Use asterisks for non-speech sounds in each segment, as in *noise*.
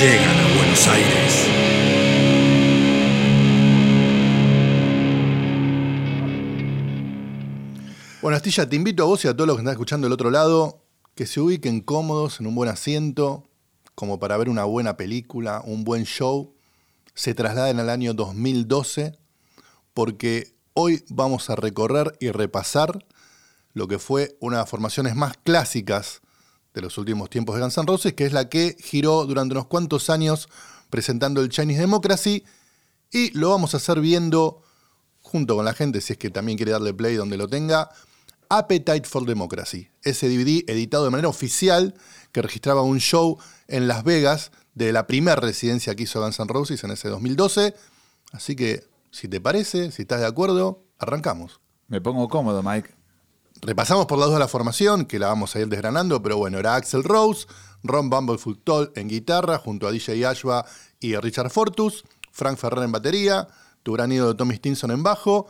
Llegan a Buenos Aires. Bueno, Astilla, te invito a vos y a todos los que están escuchando del otro lado que se ubiquen cómodos en un buen asiento, como para ver una buena película, un buen show. Se trasladen al año 2012, porque hoy vamos a recorrer y repasar lo que fue una de las formaciones más clásicas de los últimos tiempos de Guns N' Roses, que es la que giró durante unos cuantos años presentando el Chinese Democracy, y lo vamos a hacer viendo junto con la gente, si es que también quiere darle play donde lo tenga, Appetite for Democracy, ese DVD editado de manera oficial que registraba un show en Las Vegas de la primera residencia que hizo Guns N' Roses en ese 2012. Así que, si te parece, si estás de acuerdo, arrancamos. Me pongo cómodo, Mike. Repasamos por las dos de la formación, que la vamos a ir desgranando, pero bueno, era Axel Rose, Ron Bumblefoot Toll en guitarra, junto a DJ Ashba y Richard Fortus, Frank Ferrer en batería, tu gran ídolo Tommy Stinson en bajo,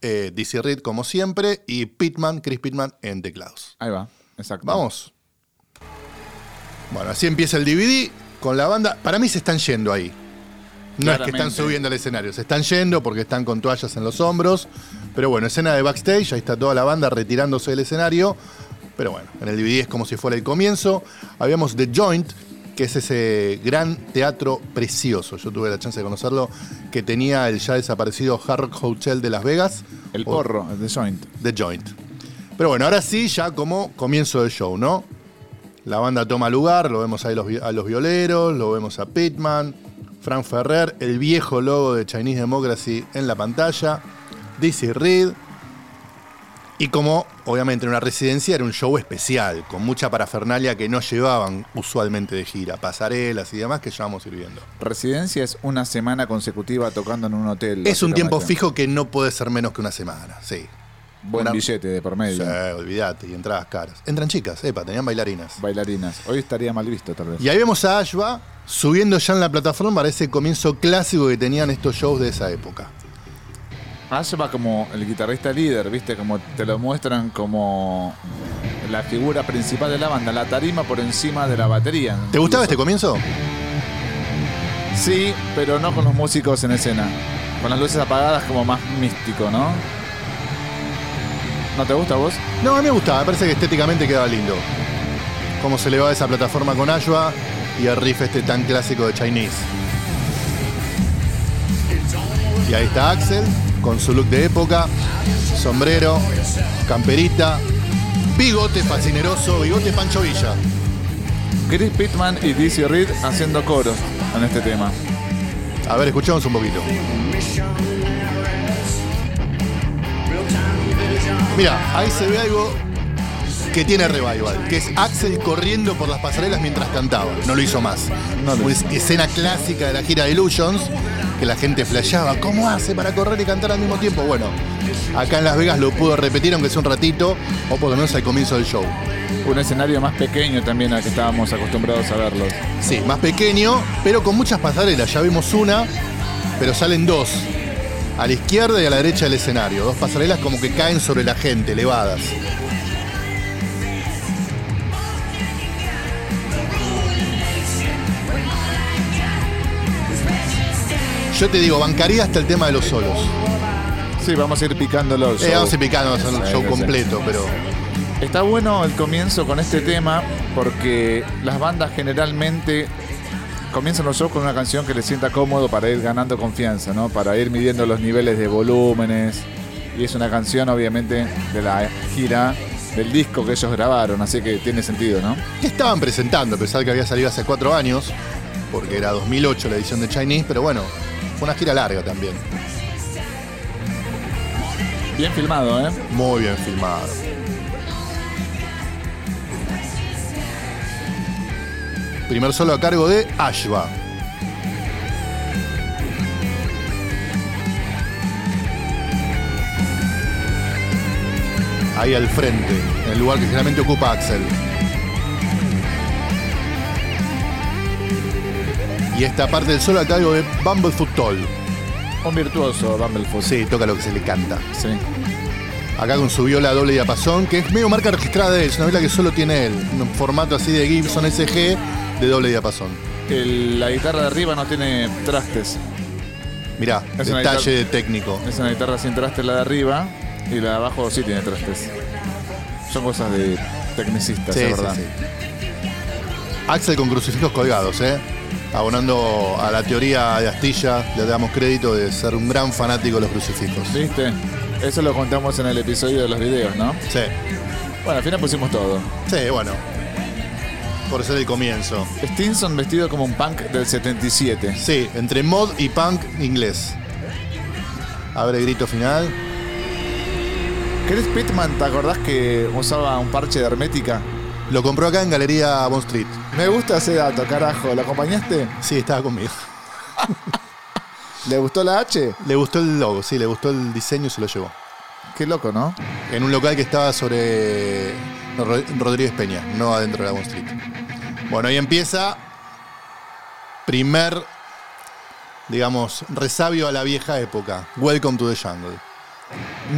eh, Dizzy Reed como siempre, y Pittman, Chris Pittman en teclados. Ahí va, exacto. Vamos. Bueno, así empieza el DVD con la banda. Para mí se están yendo ahí. No es que están subiendo al escenario, se están yendo porque están con toallas en los hombros. Pero bueno, escena de backstage, ahí está toda la banda retirándose del escenario. Pero bueno, en el DVD es como si fuera el comienzo. Habíamos The Joint, que es ese gran teatro precioso. Yo tuve la chance de conocerlo, que tenía el ya desaparecido Hard Rock Hotel de Las Vegas. El porro, de Joint. The Joint. Pero bueno, ahora sí, ya como comienzo del show, ¿no? La banda toma lugar, lo vemos ahí los a los violeros, lo vemos a Pittman, Frank Ferrer, el viejo logo de Chinese Democracy en la pantalla, Dizzy Reed. Y como obviamente en una residencia era un show especial, con mucha parafernalia que no llevaban usualmente de gira, pasarelas y demás que ya vamos a ir viendo. Residencia es una semana consecutiva tocando en un hotel. Es un tiempo fijo que no puede ser menos que una semana, sí. Buen Una- billete de por medio. Sí, olvídate, y entradas caras. Entran chicas, epa, tenían bailarinas. Bailarinas. Hoy estaría mal visto, tal vez. Y ahí vemos a Ashba subiendo ya en la plataforma para ese comienzo clásico que tenían estos shows de esa época. Ash va como el guitarrista líder, ¿viste? Como te lo muestran como la figura principal de la banda, la tarima por encima de la batería. ¿Te gustaba este comienzo? Sí, pero no con los músicos en escena. Con las luces apagadas como más místico, ¿no? ¿No te gusta a vos? No, a mí me gustaba, me parece que estéticamente quedaba lindo. Cómo se le va esa plataforma con Ashba y el riff este tan clásico de Chinese. Y ahí está Axel, con su look de época, sombrero, camperita, bigote fascineroso, bigote Pancho Villa. Chris Pittman y Dizzy Reed haciendo coros en este tema. A ver, escuchamos un poquito. Mira, ahí se ve algo que tiene revival, que es Axel corriendo por las pasarelas mientras cantaba. No lo hizo más. No lo escena clásica de la gira de Illusions, que la gente flasheaba. ¿Cómo hace para correr y cantar al mismo tiempo? Bueno, acá en Las Vegas lo pudo repetir, aunque sea un ratito, o por lo menos al comienzo del show. Un escenario más pequeño también al que estábamos acostumbrados a verlos. Sí, más pequeño, pero con muchas pasarelas. Ya vimos una, pero salen dos. A la izquierda y a la derecha del escenario. Dos pasarelas como que caen sobre la gente, elevadas. Yo te digo, bancaría hasta el tema de los solos. Sí, vamos a ir picándolo. Eh, vamos a ir picando Sí, show sí, completo, pero. Está bueno el comienzo con este tema porque las bandas generalmente comienzan los shows con una canción que les sienta cómodo para ir ganando confianza, ¿no? Para ir midiendo los niveles de volúmenes. Y es una canción, obviamente, de la gira del disco que ellos grabaron, así que tiene sentido, ¿no? ¿Qué estaban presentando? A pesar que había salido hace cuatro años. porque era 2008 la edición de Chinese, pero bueno, fue una gira larga también. Bien filmado, ¿eh? Muy bien filmado. Primer solo a cargo de Ashba. Ahí al frente, en el lugar que generalmente ocupa Axel. Y esta parte del solo a cargo de Bumblefoot Toll. Un virtuoso Bumblefoot. Sí, toca lo que se le canta. Sí. Acá con su viola doble diapasón, que es medio marca registrada de él, es una viola que solo tiene él. Un formato así de Gibson SG de doble diapasón. El- la guitarra de arriba no tiene trastes. Mirá, Es detalle técnico. Es una guitarra sin trastes la de arriba y la de abajo sí tiene trastes. Son cosas de tecnicistas, Sí, es sí, verdad. sí. Axel con crucifijos colgados, ¿eh? Abonando a la teoría de Astilla, le damos crédito de ser un gran fanático de los crucifijos. ¿Viste? Eso lo contamos en el episodio de los videos, ¿no? Sí, Bueno, al final pusimos todo. sí, bueno. Por ser el comienzo. Stinson vestido como un punk del 77. Sí, entre mod y punk inglés. A ver el grito final. Chris Pittman, ¿te acordás que usaba un parche de hermética? Lo compró acá en Galería Bond Street. Me gusta ese dato, carajo. ¿Lo acompañaste? Sí, estaba conmigo. *laughs* ¿Le gustó la H? Le gustó el logo, sí, le gustó el diseño y se lo llevó. Qué loco, ¿no? En un local que estaba sobre Rodríguez Peña, no adentro de la Bond Street. Bueno, ahí empieza. Primer, digamos, resabio a la vieja época. Welcome to the Jungle.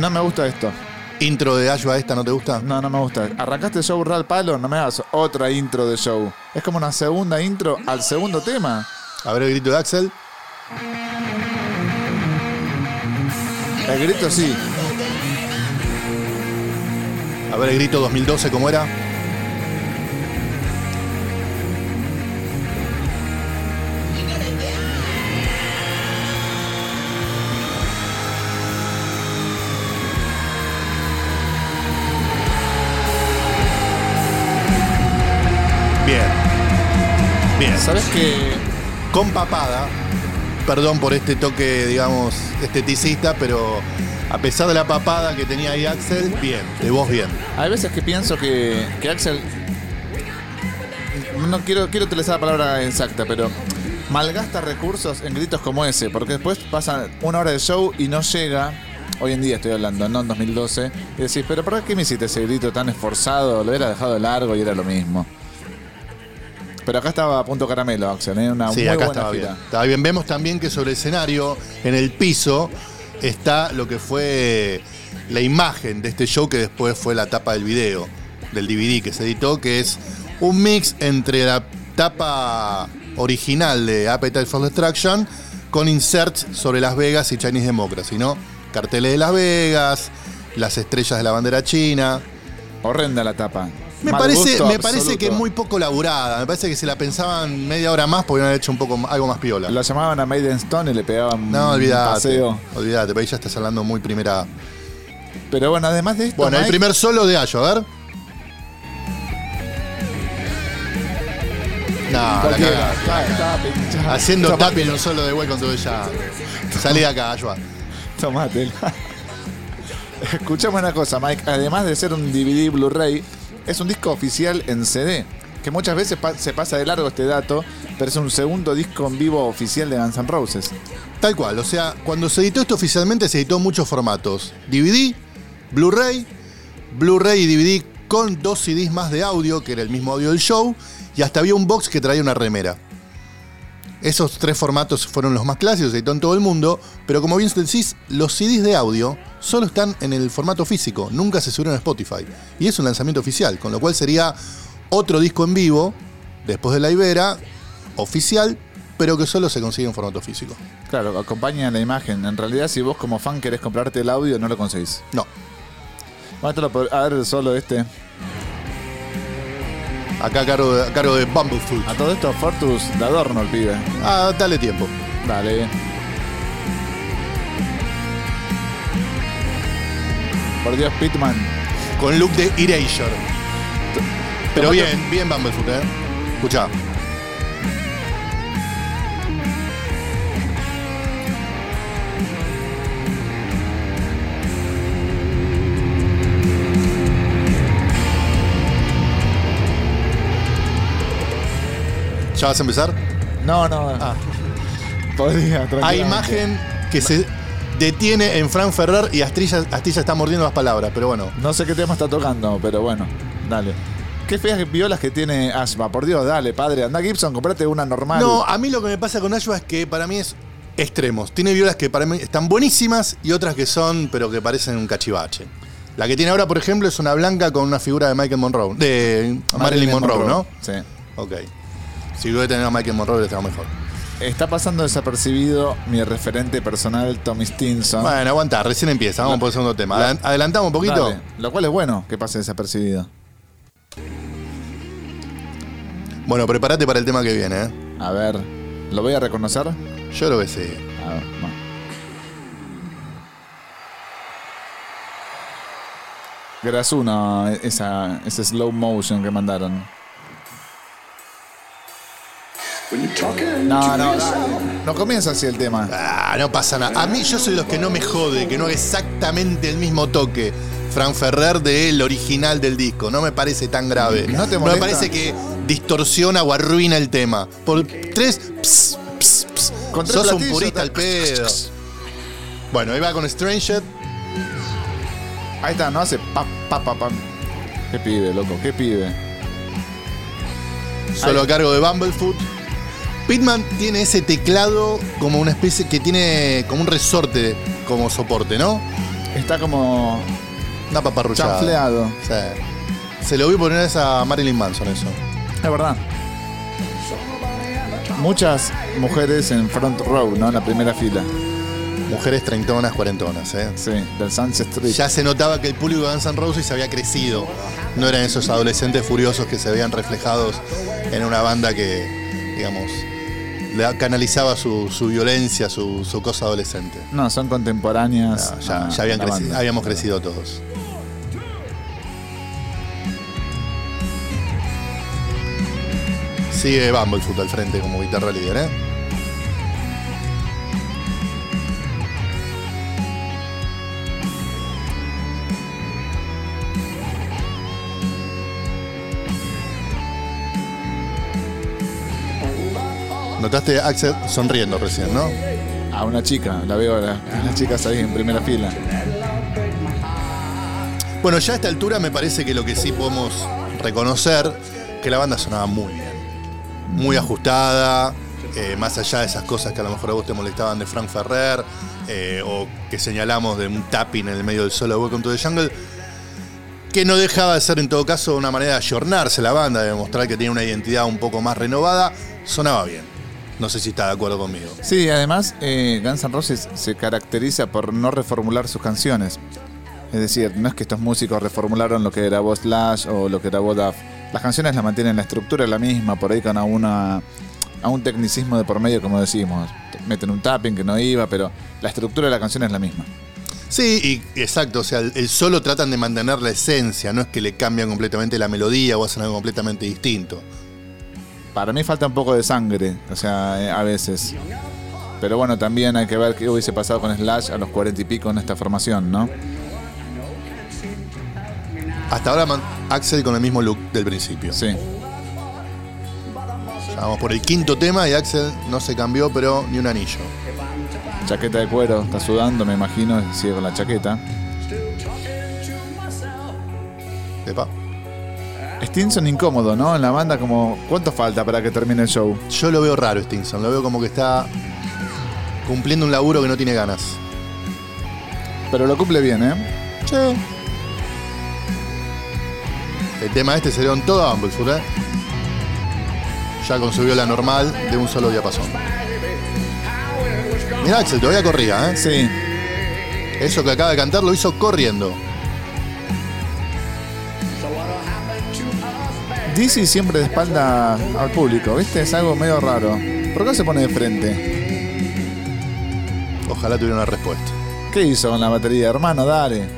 No me gusta esto. Intro de Ashwa esta, ¿no te gusta? No, no me gusta. Arrancaste el show real palo, no me hagas otra intro de show. Es como una segunda intro al segundo tema. A ver el grito de Axel. El grito sí. A ver el grito 2012, ¿cómo era? ¿Sabes qué? Con papada. Perdón por este toque, digamos, esteticista, pero a pesar de la papada que tenía ahí Axel, bien, de voz bien. Hay veces que pienso que, que Axel. No quiero, quiero utilizar la palabra exacta, pero malgasta recursos en gritos como ese, porque después pasa una hora de show y no llega. Hoy en día estoy hablando, no en 2012. Y decís, pero ¿por qué me hiciste ese grito tan esforzado? Lo hubiera dejado largo y era lo mismo. Pero acá estaba a punto caramelo, Axel, ¿eh? una Sí, muy acá buena estaba gira. bien. Estaba bien. Vemos también que sobre el escenario, en el piso, está lo que fue la imagen de este show que después fue la tapa del video, del DVD que se editó, que es un mix entre la tapa original de Appetite for Destruction con inserts sobre Las Vegas y Chinese Democracy, ¿no? Carteles de Las Vegas, las estrellas de la bandera china. Horrenda la tapa. Me Mal parece, me parece que muy poco laburada. Me parece que si la pensaban media hora más podrían haber hecho un poco algo más piola. Lo llamaban a Maiden Stone y le pegaban No, un olvídate. paseo. Olvídate, pero ahí ya estás hablando muy primera. Pero bueno, además de esto. Bueno, el primer solo de Ayo, a ver. No, la. Haciendo tapping un solo de Welcome to the Jungle. Salí de acá, Ayo. Tomátela. *laughs* Escuchame una cosa, Mike. Además de ser un DVD Blu-ray, es un disco oficial en CD. Que muchas veces se pasa de largo este dato, pero es un segundo disco en vivo oficial de Guns N' Roses. Tal cual, o sea, cuando se editó esto oficialmente se editó en muchos formatos. DVD, Blu-ray, Blu-ray y DVD con dos CDs más de audio, que era el mismo audio del show, y hasta había un box que traía una remera. Esos tres formatos fueron los más clásicos, se editó en todo el mundo, pero como bien decís, los CDs de audio solo están en el formato físico, nunca se subieron a Spotify. Y es un lanzamiento oficial, con lo cual sería otro disco en vivo, después de la Ibera, oficial, pero que solo se consigue en formato físico. Claro, acompaña la imagen. En realidad, si vos como fan querés comprarte el audio, no lo conseguís. No, Bueno, esto lo a ver solo este. Acá a cargo de, a cargo de Bumblefoot. A todo esto, Fortus de adorno el pibe. Ah, dale tiempo. Dale. Por Dios, Pitman. Con look de Erasure. Pero bien, bien Bumblefoot, ¿eh? Escuchá. ¿Ya vas a empezar? No, no. Ah. Podría, Hay imagen que se detiene en Fran Ferrer y Astilla, Astilla está mordiendo las palabras, pero bueno. No sé qué tema está tocando, pero bueno, dale. Qué feas violas que tiene Ashba. Por Dios, dale, padre. Anda Gibson, comprate una normal. No, a mí lo que me pasa con Ashba es que para mí es extremos. Tiene violas que para mí están buenísimas y otras que son, pero que parecen un cachivache. La que tiene ahora, por ejemplo, es una blanca con una figura de Michael Monroe. De Marilyn, Monroe, ¿no? Sí. Ok. Si voy a tener a Michael Monroe, le tengo mejor. Está pasando desapercibido mi referente personal, Tommy Stinson. Bueno, aguanta, recién empieza. Vamos por el segundo tema. Adel- Adelantamos un poquito. Dale, Lo cual es bueno que pase desapercibido. Bueno, prepárate para el tema que viene, ¿eh? A ver, ¿lo voy a reconocer? Yo creo que sí. A ver, no. Grasuno, esa, ese slow motion que mandaron. No, no. No comienza así el tema. Ah, no pasa nada. A mí yo soy los que no me jode, que no haga exactamente el mismo toque. Fran Ferrer del original del disco. No me parece tan grave. ¿No te me parece que distorsiona o arruina el tema. Por tres. ps, ps, ps. Con tres Sos un purista ta- al pedo. Bueno, ahí va con Stranger. Ahí está, no hace pa, pa, pa, pa. Qué pibe, loco, qué pibe. Solo Ahí. a cargo de Bumblefoot. Pitman tiene ese teclado como una especie que tiene como un resorte como soporte, ¿no? Está como Una paparruchada. chanfleado. Sí. Se lo vi poner a Marilyn Manson eso. Es verdad. Muchas mujeres en front row, ¿no? En la primera fila. Mujeres treintonas, cuarentonas, ¿eh? Sí, del Sunset Street. Ya se notaba que el público de Guns N' Roses había crecido. No eran esos adolescentes furiosos que se veían reflejados en una banda que, digamos, le canalizaba su, su violencia, su, su cosa adolescente. No, son contemporáneas. No, ya, a ya habían la creci- banda. habíamos crecido todos. Sigue Bumblefoot al frente como guitarra líder, ¿eh? A Axel sonriendo recién, ¿no? A una chica, la veo a la- a las chicas ahí en primera fila. Bueno, ya a esta altura me parece que lo que sí podemos reconocer, que la banda sonaba muy bien. Muy ajustada, eh, más allá de esas cosas que a lo mejor a vos te molestaban de Frank Ferrer, eh, o que señalamos de un tapping en el medio del solo de Welcome to the Jungle, que no dejaba de ser en todo caso una manera de ayornarse la banda, de demostrar que tiene una identidad un poco más renovada, sonaba bien. No sé si está de acuerdo conmigo. Sí, además eh, Guns N' Roses se caracteriza por no reformular sus canciones. Es decir, no es que estos músicos reformularon lo que era voz Slash o lo que era voz Duff. Las canciones las mantienen, la estructura es la misma, por ahí con a, una, a un tecnicismo de por medio, como decimos. Meten un tapping que no iba, pero la estructura de la canción es la misma. Sí, y exacto, o sea, el, el solo tratan de mantener la esencia, no es que le cambian completamente la melodía o hacen algo completamente distinto. Para mí falta un poco de sangre, o sea, eh, a veces. Pero bueno, también hay que ver qué hubiese pasado con Slash a los cuarenta y pico en esta formación, ¿no? Hasta ahora Axel con el mismo look del principio. Sí. Ya vamos por el quinto tema y Axel no se cambió, pero ni un anillo. Chaqueta de cuero, está sudando, me imagino, sigue con la chaqueta. Epa. Stinson incómodo, ¿no? En la banda como, ¿cuánto falta para que termine el show? Yo lo veo raro, Stinson, lo veo como que está cumpliendo un laburo que no tiene ganas. Pero lo cumple bien, ¿eh? Sí. El tema este se dio en toda Bumblefoot, ¿eh? Ya con su viola normal de un solo diapasón. Mira Axel, todavía corría, ¿eh? Sí. Eso que acaba de cantar lo hizo corriendo. Dizzy siempre de espalda al público, ¿viste? Es algo medio raro. ¿Por qué se pone de frente? Ojalá tuviera una respuesta. ¿Qué hizo con la batería? Hermano, dale.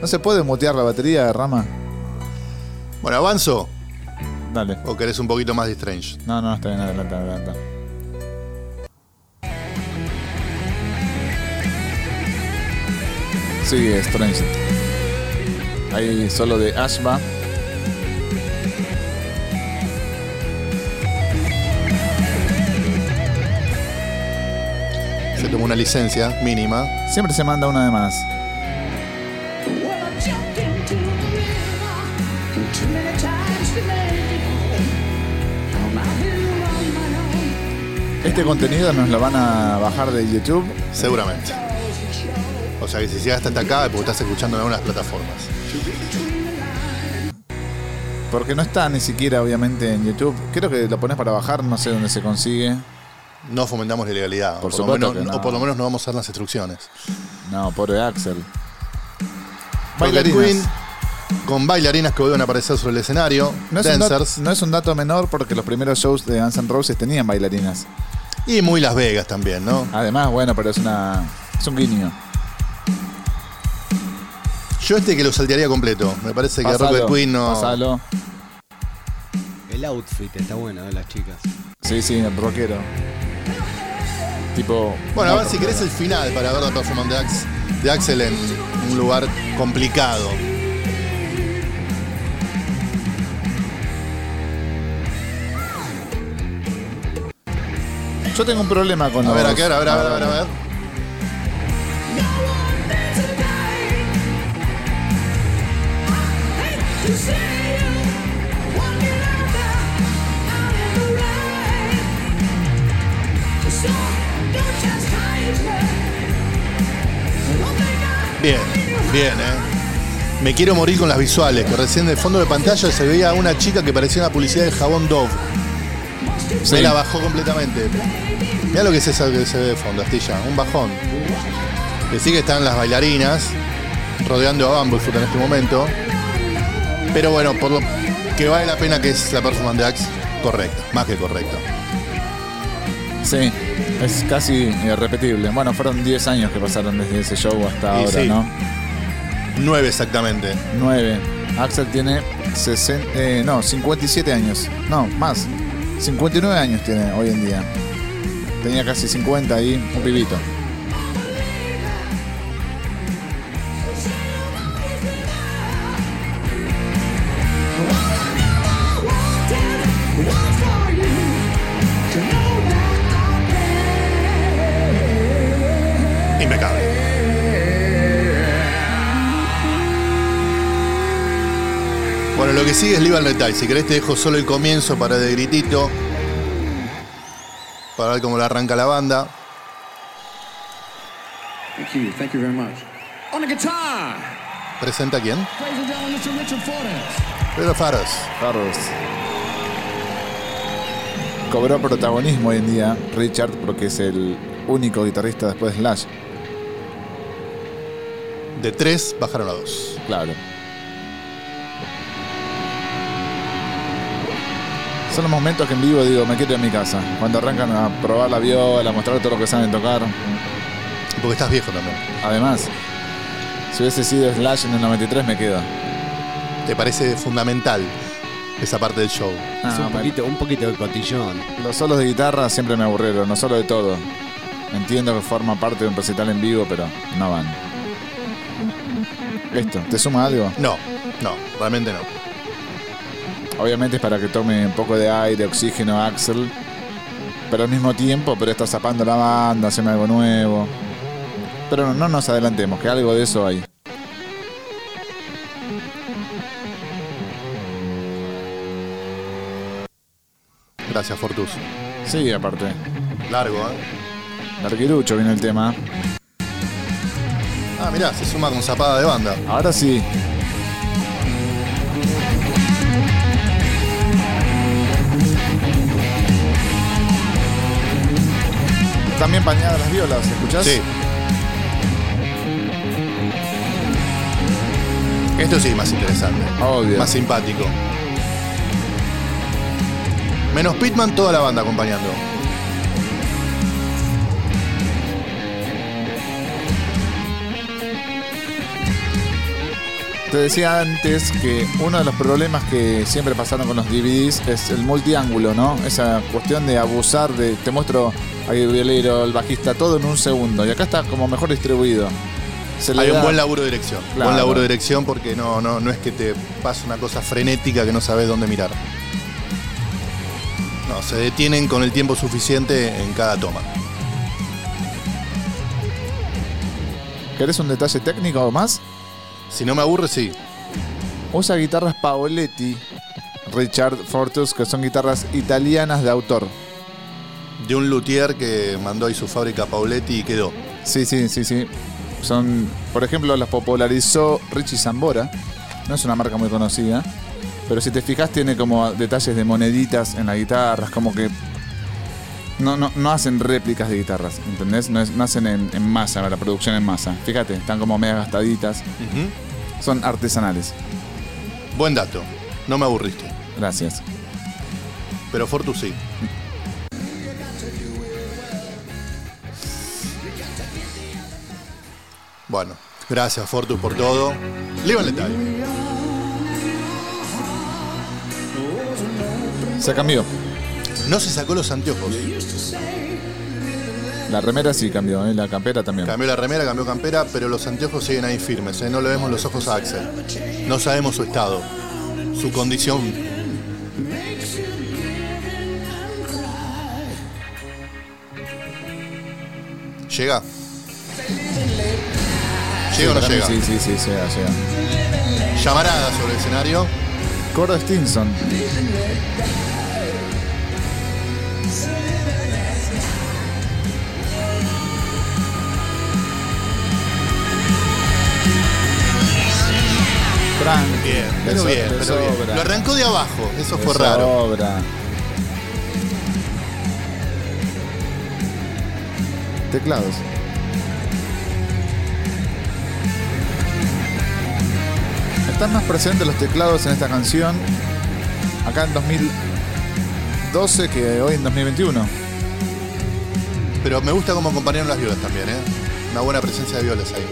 ¿No se puede mutear la batería rama? Bueno, ¿avanzo? Dale. ¿O querés un poquito más de Strange? No, no, está bien, adelanta, adelanta. Sigue Strange. Ahí solo de Ashba. Se tomó una licencia mínima. Siempre se manda una de más. Este contenido nos lo van a bajar de YouTube. Seguramente. O sea que si llegaste hasta acá, es porque estás escuchando en algunas plataformas. Porque no está ni siquiera, obviamente, en YouTube. Creo que lo pones para bajar, no sé dónde se consigue. No fomentamos la ilegalidad. Por o, lo menos, que no. o por lo menos no vamos a dar las instrucciones. No, pobre Axel. Queen con bailarinas que vuelven a aparecer sobre el escenario. No es, un dancers. no es un dato menor porque los primeros shows de Guns N' Roses tenían bailarinas. Y muy Las Vegas también, ¿no? Además, bueno, pero es una. Es un guiño. Yo este que lo saltearía completo. Me parece que Pasalo, Rocket Queen no. pasalo. El outfit está bueno de las chicas. Sí, sí, el rockero. Tipo. Bueno, a ver si querés el final para ver la performance de, Ax- de Axel en un lugar complicado. Yo tengo un problema con A ver, los- a ver, a ver, a ver, a ver. a ver. Bien, bien, eh. Me quiero morir con las visuales, que recién de fondo de pantalla se veía una chica que parecía una publicidad del jabón Dove. Sí. Se la bajó completamente. Mira lo que es eso que se ve de fondo, Astilla, un bajón. Que sí que están las bailarinas rodeando a Bumblefoot en este momento. Pero bueno, por lo que vale la pena que es la performance de Axe, correcta, más que correcta. Sí, es casi irrepetible. Bueno, fueron 10 años que pasaron desde ese show hasta Y ahora, sí. ¿no? Nueve exactamente. 9. Axel tiene 60, eh, no, 57 años. No, más. 59 años tiene hoy en día. Tenía casi 50 ahí, un pibito. Que sigue es Live and Let Die. Si querés te dejo solo el comienzo para de gritito. Para ver cómo le arranca la banda. Thank you. Thank you very much. On the guitar, ¿Presenta quién? Pedro Faros. Carlos. Cobró protagonismo hoy en día Richard porque es el único guitarrista después de Slash. De tres bajaron a dos. Claro. Son los momentos que en vivo digo, me quiero ir a mi casa. Cuando arrancan a probar la viola, a mostrar todo lo que saben tocar. Porque estás viejo también. Además, si hubiese sido Slash en el 93 me quedo. ¿Te parece fundamental esa parte del show? Ah, es un me- poquito, un poquito de cotillón. Los solos de guitarra siempre me aburrieron, no solo de todo. Entiendo que forma parte de un recital en vivo, pero no van. Esto, ¿te suma algo? No, no, realmente no. Obviamente es para que tome un poco de aire, oxígeno, Axel. Pero al mismo tiempo, pero está zapando la banda, haciendo algo nuevo. Pero no, no nos adelantemos, que algo de eso hay. Gracias, Fortus. Sí, aparte. Largo, ¿eh? Larguirucho viene el tema. Ah, mirá, se suma con zapada de banda. Ahora sí. También bañadas las violas, ¿escuchás? Sí. Esto sí, más interesante. Obvio. Más simpático. Menos Pitman, toda la banda acompañando. Te decía antes que uno de los problemas que siempre pasaron con los DVDs es el multiángulo, ¿no? Esa cuestión de abusar de. Te muestro ahí el violero, el bajista, todo en un segundo. Y acá está como mejor distribuido. Se le Hay un buen laburo de dirección. Claro. Buen laburo de dirección porque no, no, no es que te pase una cosa frenética que no sabes dónde mirar. No, se detienen con el tiempo suficiente en cada toma. ¿Querés un detalle técnico o más? Si no me aburre, sí. Usa guitarras Paoletti, Richard Fortus, que son guitarras italianas de autor. De un luthier que mandó ahí su fábrica Pauletti y quedó. Sí, sí, sí, sí. Son, por ejemplo, las popularizó Richie Zambora. No es una marca muy conocida. Pero si te fijas, tiene como detalles de moneditas en las guitarras, como que. No, no, no hacen réplicas de guitarras, ¿entendés? No, es- no hacen en, en masa, la producción en masa. Fíjate, están como medio gastaditas. Son artesanales. Buen dato. No me aburriste. Gracias. Pero Fortus sí. Bueno, gracias Fortus por todo. Live and. Se cambió. No se sacó los anteojos. La remera sí cambió, ¿eh? la campera también. Cambió la remera, cambió campera, pero los anteojos siguen ahí firmes. ¿eh? No le vemos los ojos a Axel. No sabemos su estado, su condición. ¿Llega? ¿Llega o no Para mí llega? Sí, sí, sí, llega, llega. Llamarada sobre el escenario. Coro Stinson. Tranqui. Bien, le pero so- bien, le pero bien. sobra. Lo arrancó de abajo, eso fue raro. sobra. Teclados. Están más presentes los teclados en esta canción acá en 2012 que hoy en 2021. Pero me gusta cómo acompañaron las violas también, ¿eh? Una buena presencia de violas ahí.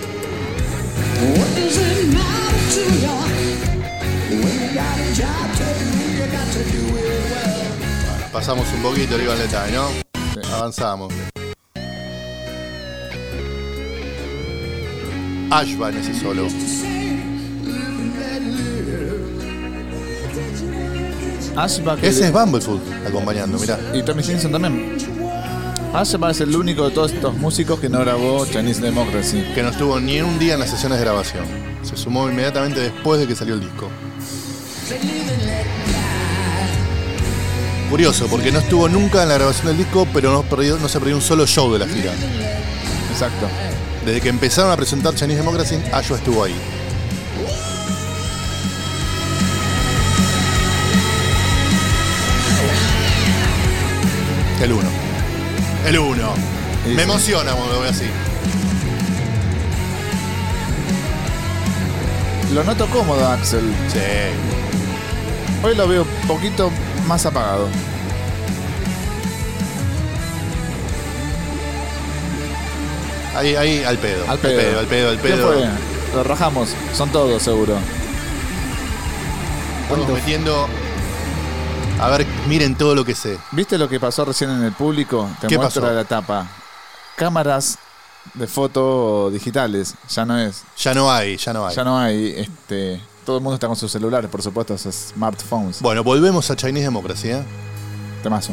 Pasamos un poquito, and let die, ¿no? Sí. Avanzamos. Ash va en ese solo. Ese es Bumblefoot acompañando, mirá. y Tommy Simpson también. Ashba es el único de todos estos músicos que no grabó Chinese Democracy. Que no estuvo ni un día en las sesiones de grabación. Se sumó inmediatamente después de que salió el disco. Curioso, porque no estuvo nunca en la grabación del disco, pero no, perdió- no se perdió un solo show de la gira. Exacto. Desde que empezaron a presentar Chinese Democracy, Ashwa estuvo ahí. El 1. El 1. Sí, Me sí. emociona cuando lo veo así. Lo noto cómodo, Axel. Sí. Hoy lo veo un poquito más apagado. Ahí, ahí, al pedo. Al pedo. al pedo, al ¿Qué pedo. fue? Lo rajamos. Son todos, seguro. Estamos metiendo. A ver, miren todo lo que sé. ¿Viste lo que pasó recién en el público? Te ¿Qué muestro pasó? la tapa. Cámaras de foto digitales. Ya no es. Ya no hay, ya no hay. Ya no hay. Este, todo el mundo está con sus celulares, por supuesto, sus smartphones. Bueno, volvemos a Chinese Democracy, ¿eh? Temazo.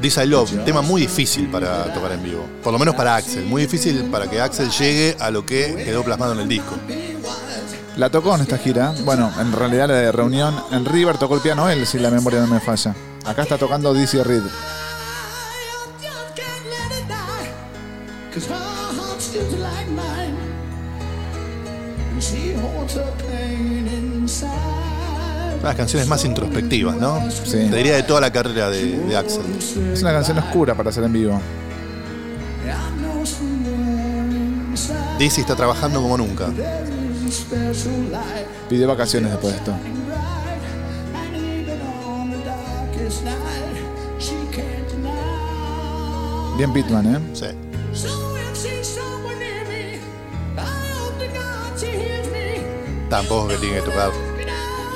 This I Love, un tema muy difícil para tocar en vivo. Por lo menos para Axel. Muy difícil para que Axel llegue a lo que quedó plasmado en el disco. La tocó en esta gira. Bueno, en realidad la de reunión. En River tocó el piano él, si la memoria no me falla. Acá está tocando Dizzy Reed. she holds her pain inside. Una de las canciones más introspectivas, ¿no? Sí. Te diría de toda la carrera de, de Axel. Es una canción oscura para hacer en vivo. Dizzy está trabajando como nunca. Pidió vacaciones después de esto. Bien Pitman, ¿eh? Sí. Tampoco que tiene que tocar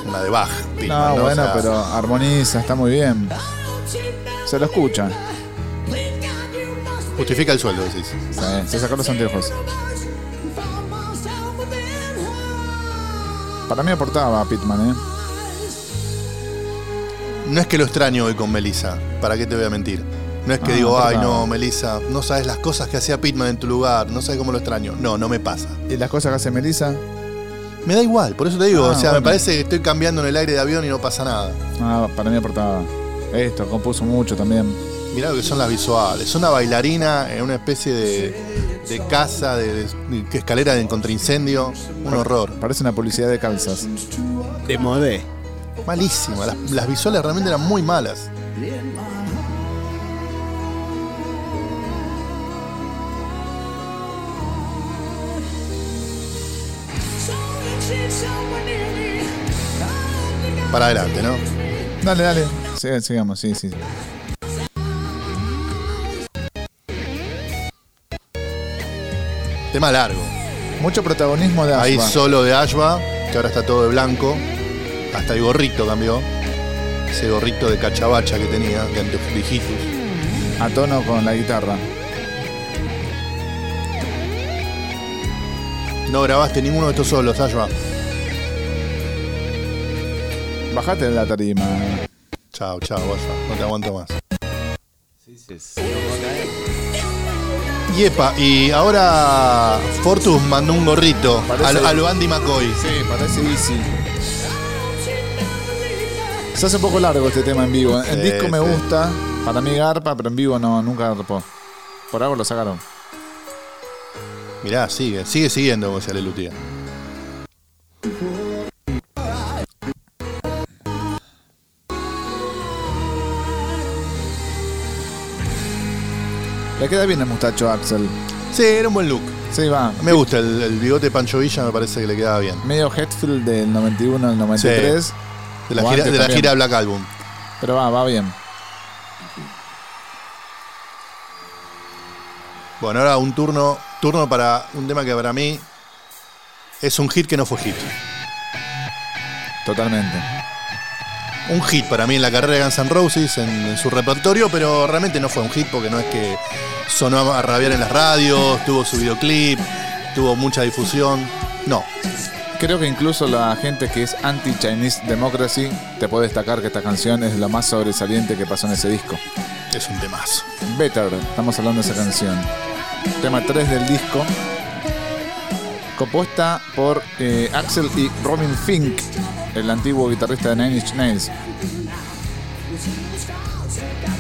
una de Bach. Pitman, No, O bueno, sea, pero armoniza, está muy bien. Se lo escucha. Justifica el sueldo, decís. Sí, se sacó los anteojos. Para mí aportaba a Pitman, ¿eh? No es que lo extraño hoy con Melissa. ¿Para qué te voy a mentir? No es que Ah, digo, ay no, Melissa, no sabes las cosas que hacía Pitman en tu lugar, no sabes cómo lo extraño. No, no me pasa. ¿Y las cosas que hace Melissa? Me da igual, por eso te digo, Ah, o sea, me parece que estoy cambiando en el aire de avión y no pasa nada. Ah, para mí aportaba esto, compuso mucho también. Mirá lo que son las visuales. Una bailarina en una especie de, de casa, de, de- de escalera de contraincendio. Un horror. Parece una publicidad de calzas. De modé. Malísima. Las, las visuales realmente eran muy malas. Para adelante, ¿no? Dale, dale. Siga- sigamos, sí, sí. Tema largo. Mucho protagonismo de Ahí Ashba. solo de Ashba, que ahora está todo de blanco. Hasta el gorrito cambió. Ese gorrito de cachabacha que tenía, de anteojitos. a tono con la guitarra. No grabaste ninguno de estos solos, Ashba. Bajate de la tarima. Chao, chao, Ashba. No te aguanto más. Sí, sí, sí. Y epa, y ahora Fortus mandó un gorrito Parece- a, lo- a lo Andy McCoy. Sí, parece easy. Se hace un poco largo este tema en vivo. En Sí, disco me sí. gusta. Para mí garpa, pero en vivo no, nunca garpó. Por algo lo sacaron. Mirá, sigue, sigue siguiendo, como decía Le queda bien el mustacho a Axel. Sí, era un buen look. Sí, va. Me gusta el, el bigote de Pancho Villa, me parece que le quedaba bien. Medio Hetfield del 91 al 93. De la, gira, de la gira Black Album. Pero va, va bien. Bueno, ahora un turno, turno para un tema que para mí es un hit que no fue hit. Totalmente. Un hit para mí en la carrera de Guns N' Roses, en, en su repertorio, pero realmente no fue un hit porque no es que sonó a rabiar en las radios, tuvo su videoclip, tuvo mucha difusión. No, Creo que incluso la gente que es anti-Chinese Democracy te puede destacar que esta canción es lo más sobresaliente que pasó en ese disco. es un temazo. Better, estamos hablando de esa canción. Tema 3 del disco. Compuesta por eh, Axel y Robin Fink, el antiguo guitarrista de Nine Inch Nails.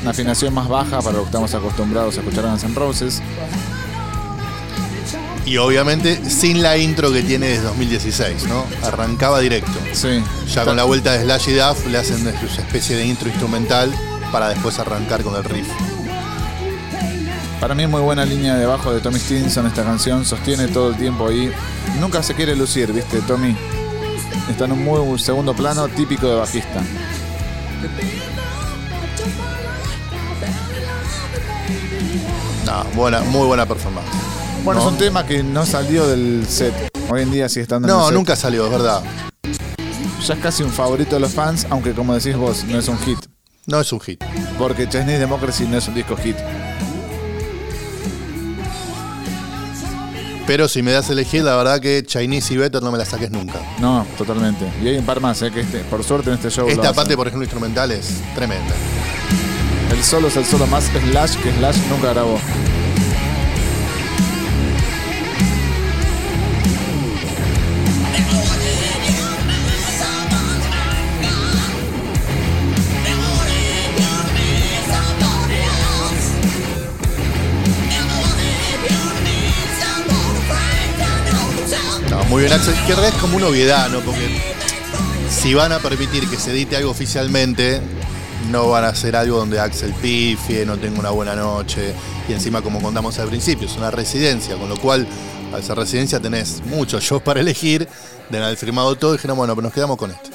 Una afinación más baja para lo que estamos acostumbrados a escuchar a Guns N' Roses. Y obviamente sin la intro que tiene desde 2016, ¿no? Arrancaba directo. Sí. Ya con la vuelta de Slash y Duff le hacen una especie de intro instrumental para después arrancar con el riff. Para mí muy buena línea de bajo de Tommy Stinson esta canción, sostiene todo el tiempo ahí. Nunca se quiere lucir, ¿viste? Tommy está en un muy segundo plano típico de bajista. No, buena, muy buena performance. Bueno, ¿No? es un tema que no salió del set. Hoy en día sigue estando en el No, set. nunca salió, es verdad. Ya es casi un favorito de los fans, aunque como decís vos, no es un hit. No es un hit. Porque Chinese Democracy no es un disco hit. Pero si me das a elegir, la verdad que Chinese y Better no me la saques nunca. No, totalmente. Y hay un par más, ¿eh? que este, por suerte en este show. Esta parte, por ejemplo, instrumental es tremenda. El solo es el solo más Slash que Slash nunca grabó. Bien, Axel. Que es como una obviedad, ¿no? Porque si van a permitir que se edite algo oficialmente, no van a hacer algo donde Axel pifie, no tenga una buena noche. Y encima, como contamos al principio, es una residencia, con lo cual, al ser residencia, tenés muchos shows para elegir. De haber firmado todo, dijeron, bueno, pero nos quedamos con este.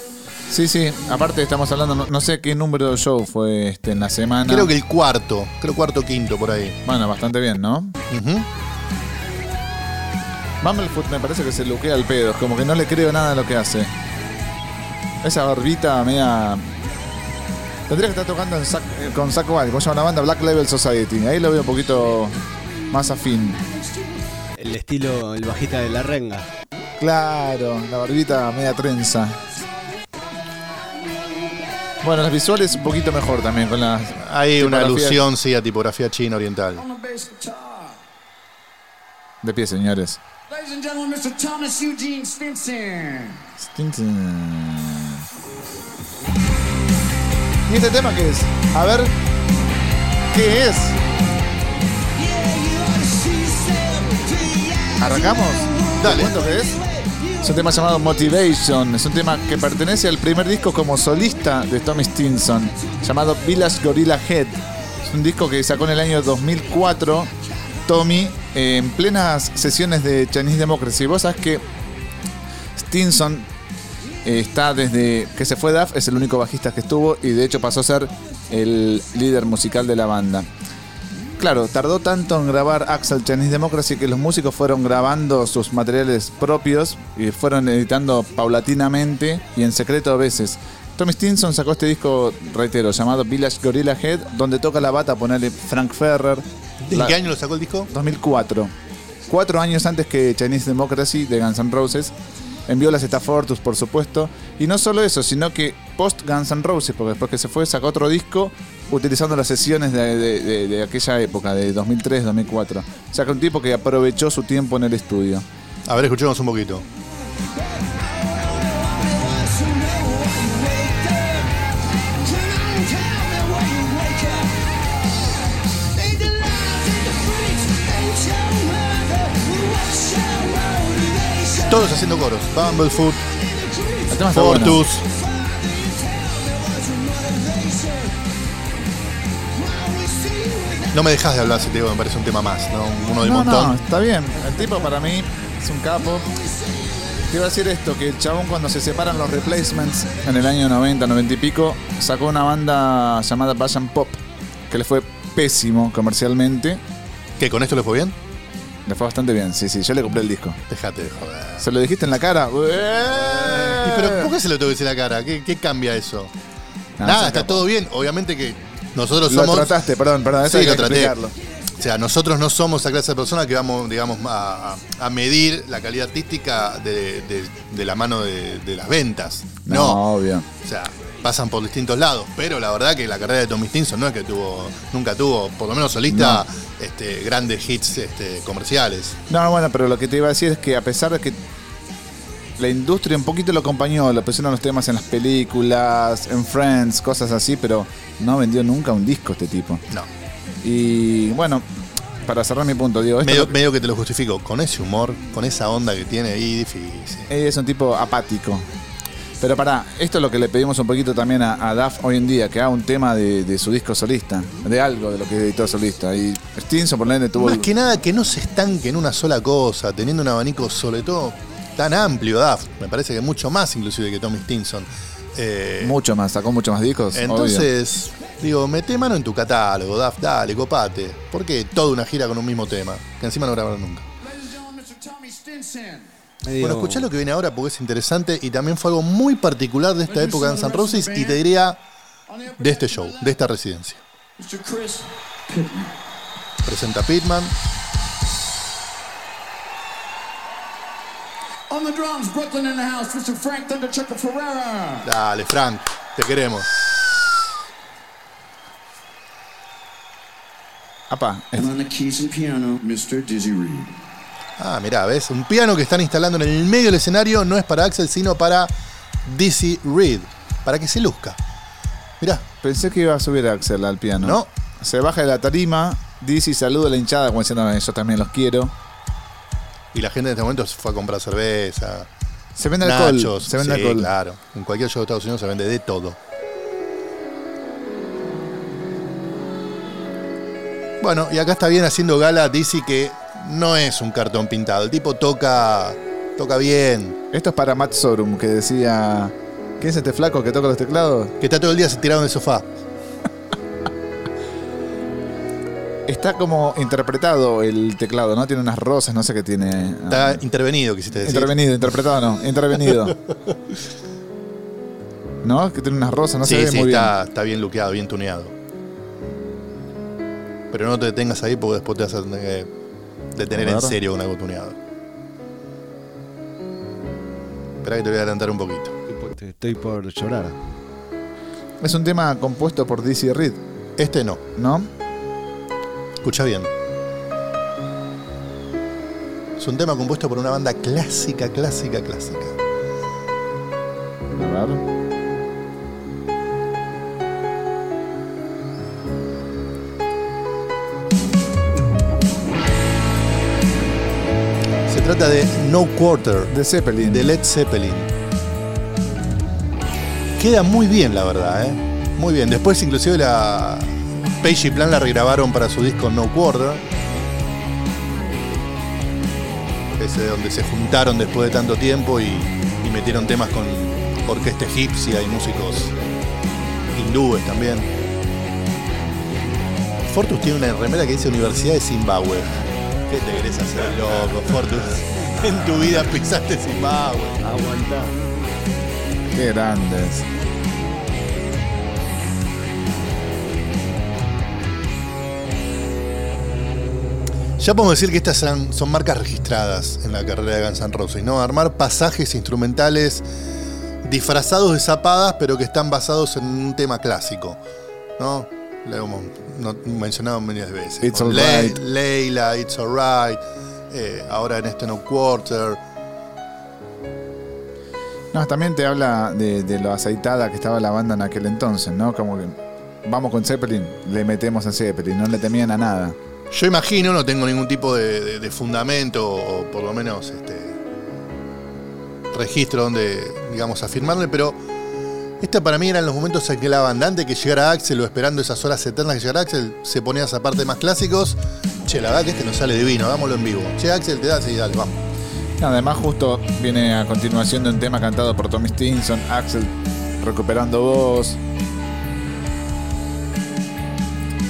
Sí, sí. Aparte estamos hablando, no, no sé qué número de show fue este en la semana. Creo que el cuarto, creo cuarto quinto por ahí. Bueno, bastante bien, ¿no? Bumblefoot me parece que se luquea al pedo. Como que no le creo nada a lo que hace. Esa barbita media. Tendría que estar tocando en eh, con Zack Wild, ¿cómo se llama la banda? Black Label Society. Ahí lo veo un poquito más afín. El estilo, el bajista de la renga. Claro, la barbita media trenza. Bueno, las visuales un poquito mejor también con las. Hay una alusión, sí, a tipografía china oriental. De pie, señores. Ladies and gentlemen, Mr. Thomas Eugene Stinson. ¿Y este tema qué es? A ver. ¿Qué es? ¿Arrancamos? Dale. ¿Te cuento qué es? Es un tema llamado Motivation. Es un tema que pertenece al primer disco como solista de Tommy Stinson, llamado Village Gorilla Head. Es un disco que sacó en el año 2004 Tommy en plenas sesiones de Chinese Democracy. Vos sabés que Stinson eh, está desde que se fue Duff, es el único bajista que estuvo y de hecho pasó a ser el líder musical de la banda. Claro, tardó tanto en grabar Axel Chinese Democracy que los músicos fueron grabando sus materiales propios y fueron editando paulatinamente y en secreto a veces. Tommy Stinson sacó este disco, reitero, llamado Village Gorilla Head, donde toca la bata ponerle Frank Ferrer. ¿En qué año lo sacó el disco? 2004. Cuatro años antes que Chinese Democracy de Guns N' Roses. Envió las Staffordus, por supuesto. Y no solo eso, sino que post Guns N' Roses, porque después que se fue, sacó otro disco utilizando las sesiones de, de- de- de aquella época, de 2003-2004. O sea que un tipo que aprovechó su tiempo en el estudio. A ver, escuchemos un poquito. Todos haciendo coros. Bumblefoot. Fortus. No me dejas de hablar si te digo, me parece un tema más, ¿no? Uno del No, montón. no, está bien. El tipo para mí es un capo. Te iba a decir esto, que el chabón cuando se separan los replacements en el año 90, 90 y pico, sacó una banda llamada Bajan Pop, que le fue pésimo comercialmente. ¿Qué, con esto le fue bien? Le fue bastante bien, sí, sí, yo le compré el disco. Déjate de joder. ¿Se lo dijiste en la cara? ¿Y pero por qué se lo tengo que decir a la cara? ¿Qué, qué cambia eso? No, Nada, está todo bien. Obviamente que nosotros Lo somos. trataste, perdón, perdón, eso Sí, hay lo que traté. explicarlo. O sea, nosotros no somos esa clase de personas que vamos, digamos, a, a- a medir la calidad artística de, de- de la mano de, de las ventas. No, No. obvio. O sea, pasan por distintos lados. Pero la verdad que la carrera de Tommy Stinson no es que tuvo, nunca tuvo, por lo menos solista, este, grandes hits este, comerciales. No, bueno, pero lo que te iba a decir es que a pesar de que la industria un poquito lo acompañó, lo pusieron los temas en las películas, en Friends, cosas así, pero no vendió nunca un disco este tipo. No. Y bueno, para cerrar mi punto, digo, Medio, lo- medio que te lo justifico. Con ese humor, con esa onda que tiene ahí, difícil. es un tipo apático. Pero para, esto es lo que le pedimos un poquito también a, a Duff hoy en día, que haga un tema de, de su disco solista, de algo de lo que editó solista. Y Stinson por ende tuvo... Más que nada que no se estanque en una sola cosa, teniendo un abanico sobre todo tan amplio, Duff. Me parece que mucho más inclusive que Tommy Stinson. Eh, Mucho más, sacó mucho más discos. obvio. entonces, digo, mete mano en tu catálogo, Duff, dale, copate. ¿Por qué toda una gira con un mismo tema? Que encima no grabaron nunca. Medio- Bueno, escuchá lo que viene ahora porque es interesante y también fue algo muy particular de esta época en San Roses y te diría de este show, de esta residencia. Mr. Chris Pittman. Presenta Pitman, On the drums, Brooklyn in the house, Mr. Frank Thunderchucker Ferrera. dale Frank, te queremos. Apa, And on the keys and piano, Mr. Dizzy Reed. Ah, mirá, ¿ves? Un piano que están instalando en el medio del escenario no es para Axel, sino para Dizzy Reed, para que se luzca. Mirá, pensé que iba a subir a Axel al piano. No. Se baja de la tarima, dice y saluda a la hinchada como diciendo, yo también los quiero. y la gente en este momento fue a comprar cerveza, Se vende alcohol. nachos. Se vende sí, alcohol. claro. En cualquier show de Estados Unidos se vende de todo. Bueno, y acá está bien haciendo gala Dizzy que no es un cartón pintado. El tipo toca, toca bien. Esto es para Matt Sorum, que decía, ¿quién es este flaco que toca los teclados? Que está todo el día tirado en el sofá. Está como interpretado el teclado, ¿no? Tiene unas rosas, no sé qué tiene. Está Ah, intervenido, quisiste decir. intervenido, interpretado no, intervenido. *laughs* ¿No? Que tiene unas rosas, no se sí, ve sí, muy está, está bien luqueado, bien tuneado. Pero no te detengas ahí porque después te vas a tener que detener A en serio con algo tuneado. Espera que te voy a adelantar un poquito. Estoy por llorar. Es un tema compuesto por Dizzy Reed, Este no. ¿no? Escucha bien. Es un tema compuesto por una banda clásica, clásica, clásica. A ver. Trata de No Quarter, De Zeppelin. de Led Zeppelin. Queda muy bien, la verdad, ¿eh? Muy bien. Después, inclusive, la Page y Plan la regrabaron para su disco No Quarter. Ese donde se juntaron después de tanto tiempo y, y metieron temas con orquesta egipcia y músicos hindúes también. Fortus tiene una remera que dice Universidad de Zimbabue. ¿Qué te querés hacer, loco, Fortus? En tu vida pisaste Zimbabue. Aguantá. Qué grandes. Ya podemos decir que estas son, son marcas registradas en la carrera de Guns N' Roses, ¿no? Armar pasajes instrumentales disfrazados de zapadas, pero que están basados en un tema clásico, ¿no? Lo hemos no- mencionado varias veces. It's Alright. Le- Leila, It's Alright, eh, ahora en este No Quarter. No, también te habla de, de lo aceitada que estaba la banda en aquel entonces, ¿no? Como que vamos con Zeppelin, le metemos a Zeppelin, no le temían a nada. Yo imagino, no tengo ningún tipo de, de- de fundamento o por lo menos este, registro donde, digamos, afirmarle, pero esta para mí eran los momentos en que la banda, antes que llegara Axel o esperando esas horas eternas que llegara Axel, se ponía esa parte más clásicos. Che, la verdad que este nos sale divino, hagámoslo en vivo. Che, Axel, te das y dale, vamos. Además, justo viene a continuación de un tema cantado por Tommy Stinson, Axel recuperando voz.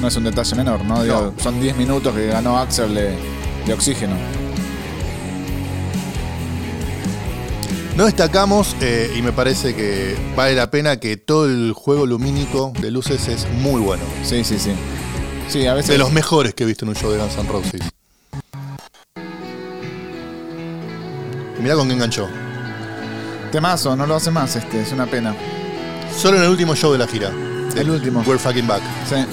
No es un detalle menor, ¿no? Digo, Son 10 minutos que ganó Axel de, de oxígeno. No destacamos, eh, y me parece que vale la pena que todo el juego lumínico de luces es muy bueno. Sí, sí, sí. Sí, a veces. De los mejores que he visto en un show de Guns N' Roses. Mirá con qué enganchó. Temazo, no lo hace más, este, es una pena. Solo en el último show de la gira. El último. We're fucking back. Sí.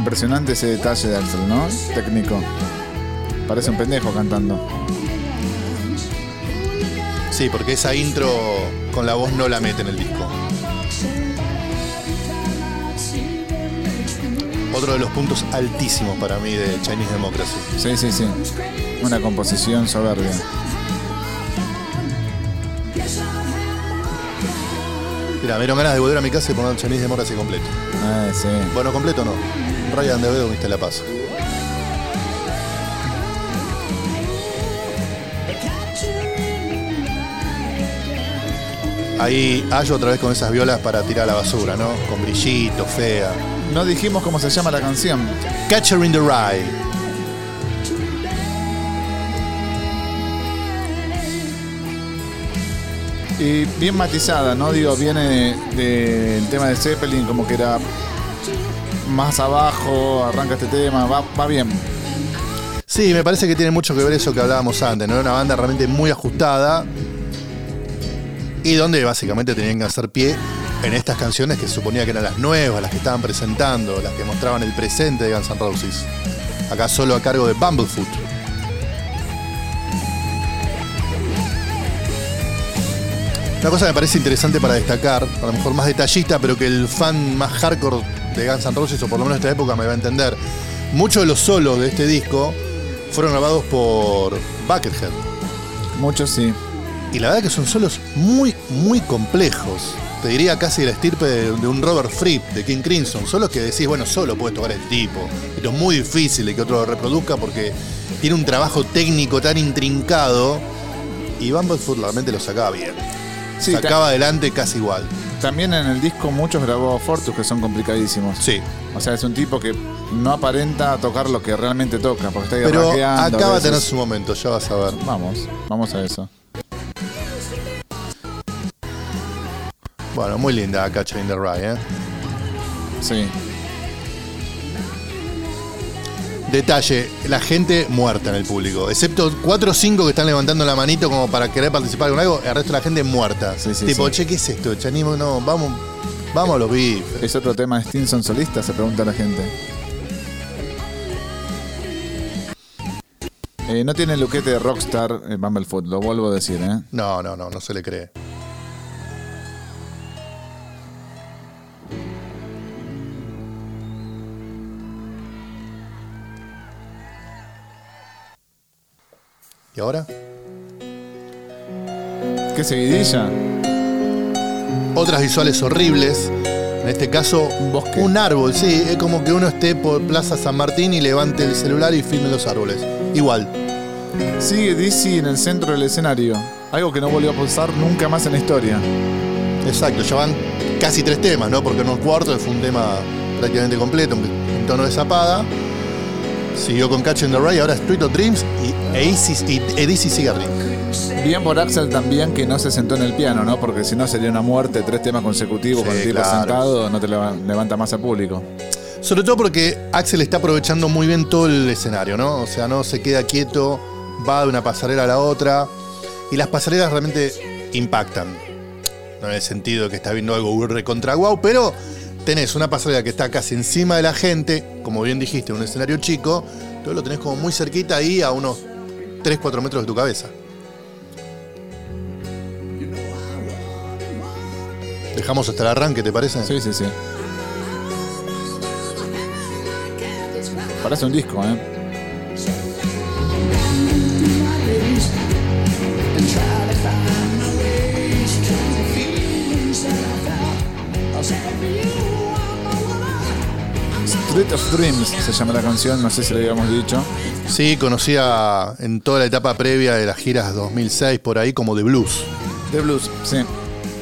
Impresionante ese detalle de Axel, ¿no? Técnico. Parece un pendejo cantando. Sí, porque esa intro con la voz no la mete en el disco. Otro de los puntos altísimos para mí de Chinese Democracy. Sí, sí, sí. Una composición soberbia. Mira, me dieron ganas de volver a mi casa y poner Chinese Democracy completo. Ah, sí. Bueno, completo no. Ryan de viste la paz. Ahí hallo otra vez con esas violas para tirar a la basura, ¿no? Con brillito, fea. No dijimos cómo se llama la canción. Catcher in the Rye. Y bien matizada, ¿no? Digo, viene del tema de Zeppelin, como que era más abajo, arranca este tema, va, bien. Sí, me parece que tiene mucho que ver eso que hablábamos antes, ¿no? Era una banda realmente muy ajustada y donde básicamente tenían que hacer pie en estas canciones que suponía que eran las nuevas, las que estaban presentando, las que mostraban el presente de Guns N' Roses. Acá solo a cargo de Bumblefoot. Una cosa que me parece interesante para destacar, a lo mejor más detallista, pero que el fan más hardcore de Guns N' Roses, o por lo menos de esta época, me va a entender. Muchos de los solos de este disco fueron grabados por Buckethead. Muchos sí. Y la verdad que son solos muy, muy complejos. Te diría casi la estirpe de, de un Robert Fripp, de King Crimson. Solos que decís, bueno, solo puede tocar el tipo. Esto es muy difícil de que otro lo reproduzca porque tiene un trabajo técnico tan intrincado. Y Bumblefoot realmente lo sacaba bien. Sí, sacaba adelante casi igual. También en el disco muchos grabó Fortus que son complicadísimos. Sí. O sea, es un tipo que no aparenta tocar lo que realmente toca, porque está ahí Pero acaba de tener su momento, ya vas a ver. Vamos, vamos a eso. Bueno, muy linda Catcher in the Rye, ¿eh? Sí. Detalle, la gente muerta en el público. Excepto cuatro o cinco que están levantando la manito como para querer participar con algo, el resto de la gente muerta. Sí, sí, tipo, sí. che, ¿qué es esto? Chanimo, no, vamos, vamos a los bifes. ¿Es otro tema de Stinson solista? Se pregunta la gente. Eh, no tiene el luquete de Rockstar eh, Bumblefoot, lo vuelvo a decir, ¿eh? No, no, no, no se le cree. ¿Y ahora? ¿Qué seguidilla? Otras visuales horribles. En este caso, Un un árbol, sí. Es como que uno esté por Plaza San Martín y levante el celular y filme los árboles. Igual. Sigue DC en el centro del escenario. Algo que no volvió a pasar nunca más en la historia. Exacto, ya van casi tres temas, ¿no? Porque no el cuarto fue un tema prácticamente completo, en tono de zapada. Siguió con Catch in the Rye, ahora Street of Dreams y Oasis y Edisi Cigarrillo. Bien por Axel también que no se sentó en el piano, ¿no? Porque si no sería una muerte, tres temas consecutivos Sí, con el tipo claro. sentado, no te leva- levanta más al público. Sobre todo porque Axel está aprovechando muy bien todo el escenario, ¿no? O sea, no se queda quieto, va de una pasarela a la otra. Y las pasarelas realmente impactan. No en el sentido de que está viendo algo recontra guau, pero tenés una pasarela que está casi encima de la gente, como bien dijiste, un escenario chico, tú lo tenés como muy cerquita ahí a unos 3-4 metros de tu cabeza. Dejamos hasta el arranque, ¿te parece? Sí, sí, sí. Parece un disco, ¿eh? Street of Dreams se llama la canción, no sé si lo habíamos dicho. Sí, conocía en toda la etapa previa de las giras 2006 por ahí como The Blues. The Blues, sí.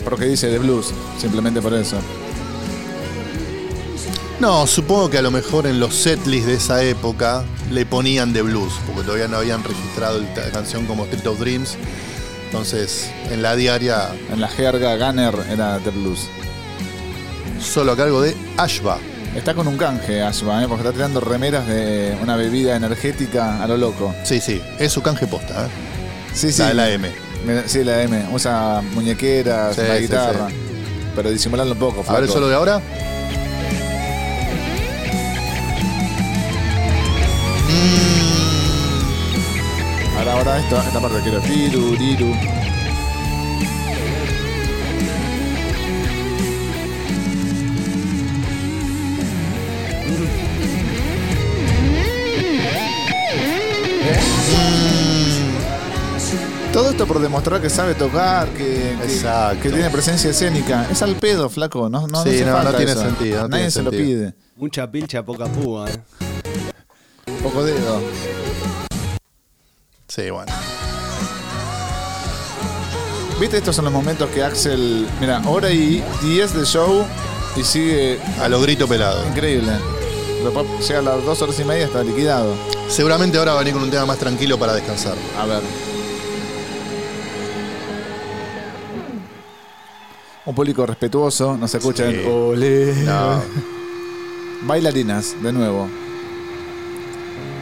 Porque dice The Blues, simplemente por eso. No, supongo que a lo mejor en los setlists de esa época le ponían The Blues, porque todavía no habían registrado la canción como Street of Dreams. Entonces, en la diaria, En la jerga Gunner era The Blues. solo a cargo de Ashba. Está con un canje, Ashba, ¿eh? porque está tirando remeras de una bebida energética a lo loco. Sí, sí, es su canje posta, ¿eh? Sí, sí. La de la M. Sí, la M. Usa muñequeras, Sí, la sí, guitarra. sí. Pero disimulando un poco. A ver flaco. solo de ahora. Ahora, ahora esto, esta parte quiero. Tiru, tiru. Todo esto por demostrar que sabe tocar, que, que- Exacto. que tiene presencia escénica. Es al pedo, flaco. No, no, Sí, hace no, falta no tiene eso. sentido, no Nadie tiene se lo pide. Mucha pilcha, poca púa. ¿eh? Poco dedo. Sí, bueno. ¿Viste? Estos son los momentos que Axel. Mira, hora y 10 de show y sigue A lo grito pelado. increíble. Después llega a las 2 horas y media está liquidado. Seguramente ahora va a venir con un tema más tranquilo para descansar. A ver. Un público respetuoso, no se escucha Sí. No. *laughs* Bailarinas, de nuevo.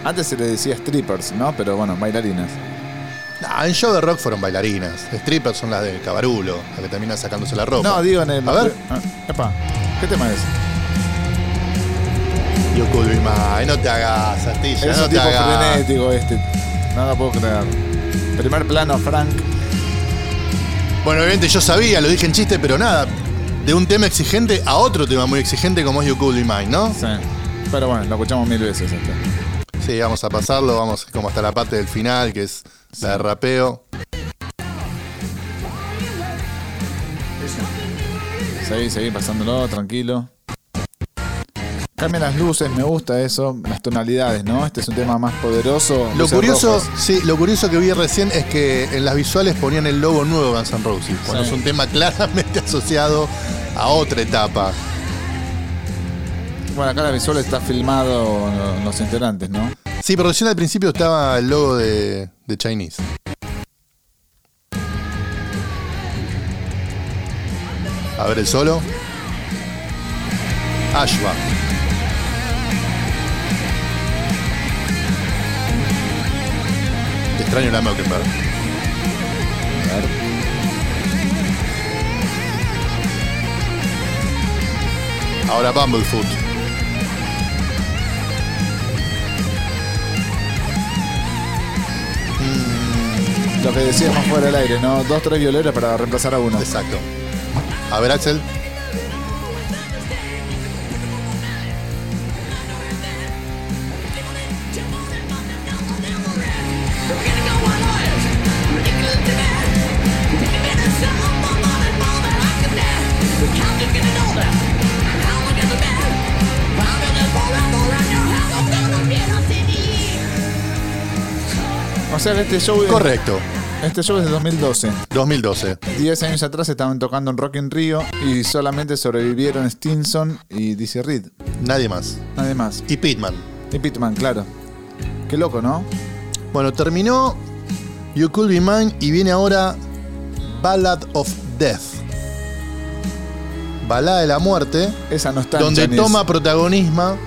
Antes se le decía strippers, ¿no? Pero bueno, bailarinas. En show de rock fueron bailarinas. Strippers son las del cabarulo, las que terminan sacándose la ropa. No, digo en el. A ver. Ah, epa, ¿qué tema es? You could be mine. No te hagas, Astilla, Es no un te tipo hagas. frenético este. No lo puedo creer. Primer plano, Frank. Bueno, obviamente yo sabía, lo dije en chiste, pero nada. De un tema exigente a otro tema muy exigente como es You Could Be Mine, ¿no? Sí. Pero bueno, lo escuchamos mil veces este. Sí, vamos a pasarlo, vamos como hasta la parte del final, que es la de rapeo. Seguí, seguí pasándolo, tranquilo. Cambian las luces, me gusta eso, las tonalidades, ¿no? Este es un tema más poderoso. Lo curioso, sí, lo curioso que vi recién es que en las visuales ponían el logo nuevo de Guns N' Roses, cuando Sí. es un tema claramente *laughs* asociado a otra etapa. Bueno, acá la visual está filmado en los integrantes, ¿no? Sí, pero recién al principio estaba el logo de, de Chinese. A ver el solo. Ashba. Extraño la Mockingbird. A ver. Ahora Bumblefoot. Lo que decíamos fuera del aire, ¿no? Dos, tres violeros para reemplazar a uno. Exacto. A ver, Axel. O sea este show es, Correcto. este show es de 2012. 2012. Diez años atrás estaban tocando en Rock in Rio y solamente sobrevivieron Stinson y Dizzy Reed. Nadie más. Nadie más. Y Pitman. Y Pitman, claro. Qué loco, ¿no? Bueno, terminó You Could Be Mine y viene ahora Ballad of Death. Balada de la muerte, Esa no está donde toma protagonismo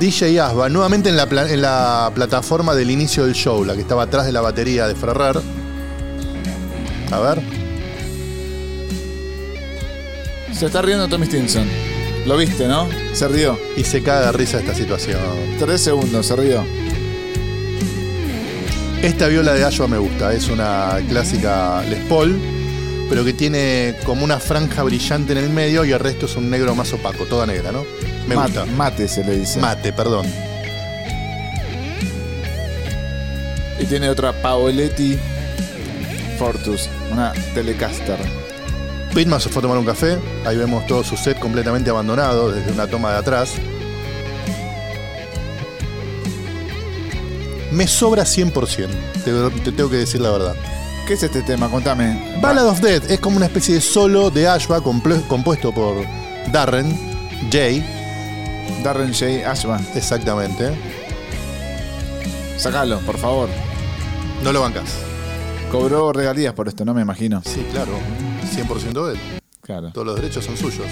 DJ Asba, nuevamente en la, pla- en la plataforma del inicio del show, la que estaba atrás de la batería de Ferrer. A ver. Se está riendo Tommy Stinson. Lo viste, ¿no? Se rió. Y se caga de risa esta situación. Tres segundos, se rió. Esta viola de Ashwa me gusta, es una clásica Les Paul, pero que tiene como una franja brillante en el medio y el resto es un negro más opaco, toda negra, ¿no? Me Mate, gusta. mate se le dice. Mate, perdón. Y tiene otra Paoletti Fortus, una Telecaster. Pitman se fue a tomar un café, ahí vemos todo su set completamente abandonado desde una toma de atrás. Me sobra 100%, te, te tengo que decir la verdad. ¿Qué es este tema? Contame. Ballad of Death es como una especie de solo de Ashba compuesto por Darren, Jay, Darren J. Ashman. exactamente. Sacalo, por favor. No lo bancas. Cobró regalías por esto, no me imagino. Sí, claro. 100% de él. Claro. Todos los derechos son suyos.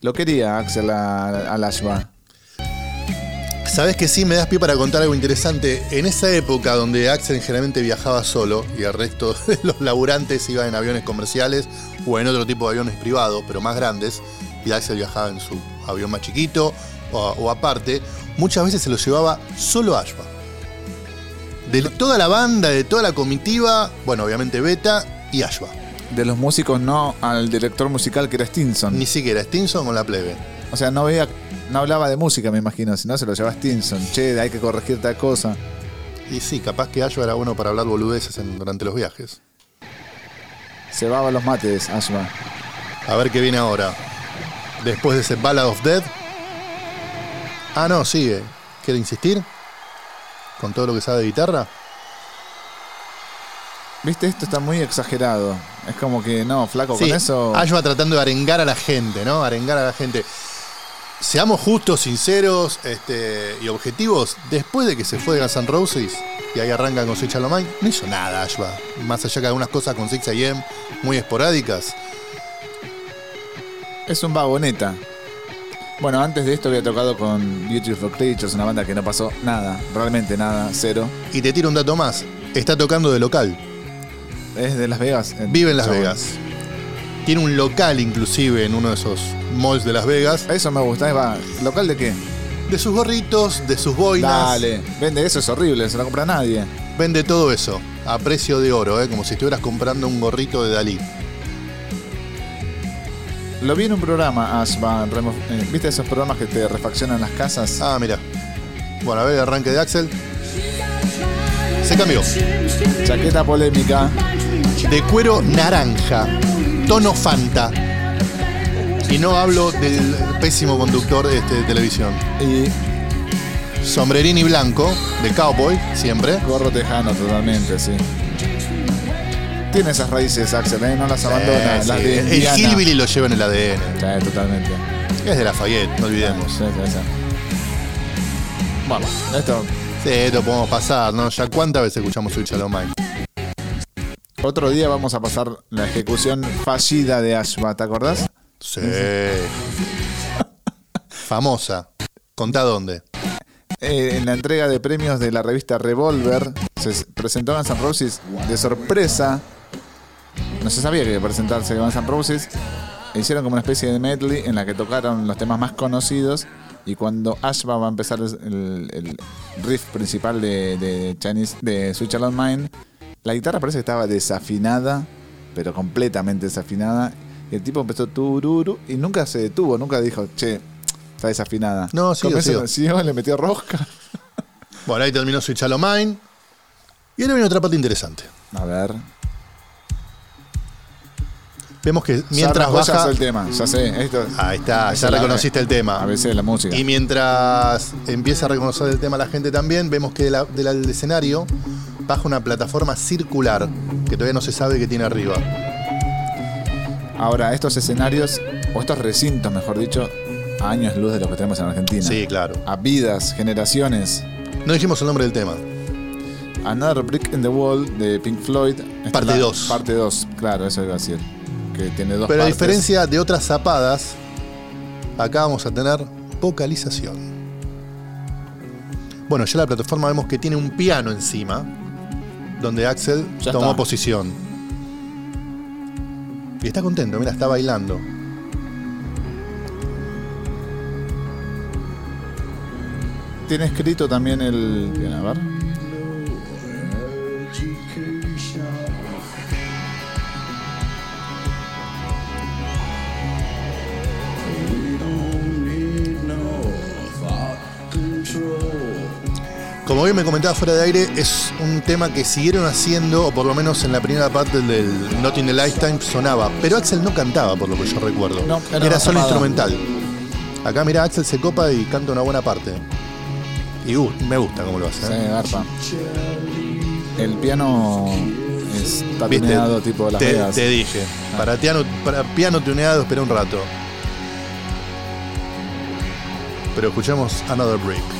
Lo quería Axel a- al Ashba. Sabes que sí, me das pie para contar algo interesante. En esa época donde Axel generalmente viajaba solo y el resto de los laburantes iban en aviones comerciales o en otro tipo de aviones privados, pero más grandes, y Axel viajaba en su avión más chiquito o, o aparte, muchas veces se lo llevaba solo Ashba. De toda la banda, de toda la comitiva, bueno, obviamente Beta y Ashba. De los músicos no al director musical que era Stinson. Ni siquiera Stinson con la plebe. O sea, no veía, no hablaba de música, me imagino, si no se lo llevaba Stinson. Che, hay que corregir tal cosa. Y sí, capaz que Ashba era bueno para hablar boludeces en- durante los viajes. Se va los mates, Ashba. A ver qué viene ahora. Después de ese Ballad of Death. Ah, no, sigue. ¿Quiere insistir? Con todo lo que sabe de guitarra. Viste, esto está muy exagerado. Es como que, no, flaco, Sí, con eso. Ashba tratando de arengar a la gente, ¿no? Arengar a la gente. Seamos justos, sinceros este, y objetivos. Después de que se fue de Guns N' Roses y ahí arrancan con Switch Alomine, no hizo nada Ashba. Más allá que algunas cosas con 6 AM muy esporádicas. Es un vagoneta. Bueno, antes de esto había tocado con Beautiful Creatures, una banda que no pasó nada, realmente nada, cero. Y te tiro un dato más. Está tocando de local. Es de Las Vegas. Vive en Las chabón. Vegas. Tiene un local inclusive en uno de esos malls de Las Vegas. Eso me gusta, va. ¿Local de qué? De sus gorritos, de sus boinas. Dale, vende eso, es horrible, se lo compra nadie. Vende todo eso a precio de oro, ¿eh? como si estuvieras comprando un gorrito de Dalí. Lo vi en un programa, remo- eh, ¿Viste esos programas que te refaccionan las casas? Ah, mira. Bueno, a ver el arranque de Axel. Se cambió. Chaqueta polémica. De cuero naranja, tono Fanta. Y no hablo del pésimo conductor este, de televisión. Y Sombrerini blanco, de cowboy, siempre. gorro tejano totalmente, sí. Tiene esas raíces, Axel, ¿eh? no las abandona. Eh, las sí. de el Indiana. hillbilly lo lleva en el ADN. Sí, totalmente. Es de Lafayette, no olvidemos. Sí, sí, sí. Bueno, esto. Sí, esto podemos pasar, ¿no? Ya cuántas veces escuchamos Switch Shalom Mike. Otro día vamos a pasar la ejecución fallida de Ashba, ¿te acordás? Sí. Famosa. Contá dónde. eh, en la entrega de premios de la revista Revolver se s- presentó Guns N' Roses de sorpresa. No se sabía que iba a presentarse Guns N' Roses. Hicieron como una especie de medley en la que tocaron los temas más conocidos. Y cuando Ashba va a empezar el, el riff principal de, de Chinese, de Switch Alone Mine, la guitarra parece que estaba desafinada, pero completamente desafinada. Y el tipo empezó tururu y nunca se detuvo, nunca dijo, che, está desafinada. No, siguió. siguió, *laughs* le metió rosca. Bueno, ahí terminó Halo Mine. Y ahora viene otra parte interesante. A ver. Vemos que Mientras baja. el tema, ya sé. Esto, Ahí está, ya reconociste el tema. A veces la música. Y mientras empieza a reconocer el tema la gente también, vemos que de la- de la- del escenario baja una plataforma circular que todavía no se sabe qué tiene arriba. Ahora, estos escenarios, o estos recintos, mejor dicho, a años luz de lo que tenemos en Argentina. Sí, claro. A vidas, generaciones. No dijimos el nombre del tema. Another Brick in the Wall de Pink Floyd. Parte es la- dos. Parte 2, claro, eso iba a decir. Que tiene dos Pero a diferencia de otras zapadas, acá vamos a tener vocalización. Bueno, ya la plataforma vemos que tiene un piano encima, donde Axel Ya tomó está. posición. Y está contento, mira, está bailando. Tiene escrito también el. bien, A ver. Como bien me comentaba fuera de aire, es un tema que siguieron haciendo, o por lo menos en la primera parte del Not in the Lifetime sonaba. Pero Axel no cantaba, por lo que yo recuerdo. No, era solo instrumental. Acá mira, Axel se copa y canta una buena parte. Y uh, me gusta cómo lo hace. Sí, ¿eh? garpa. El piano está ¿Viste? tuneado tipo Las te, Vegas. te dije. Para, piano, para piano tuneado, espera un rato. Pero escuchemos Another Break.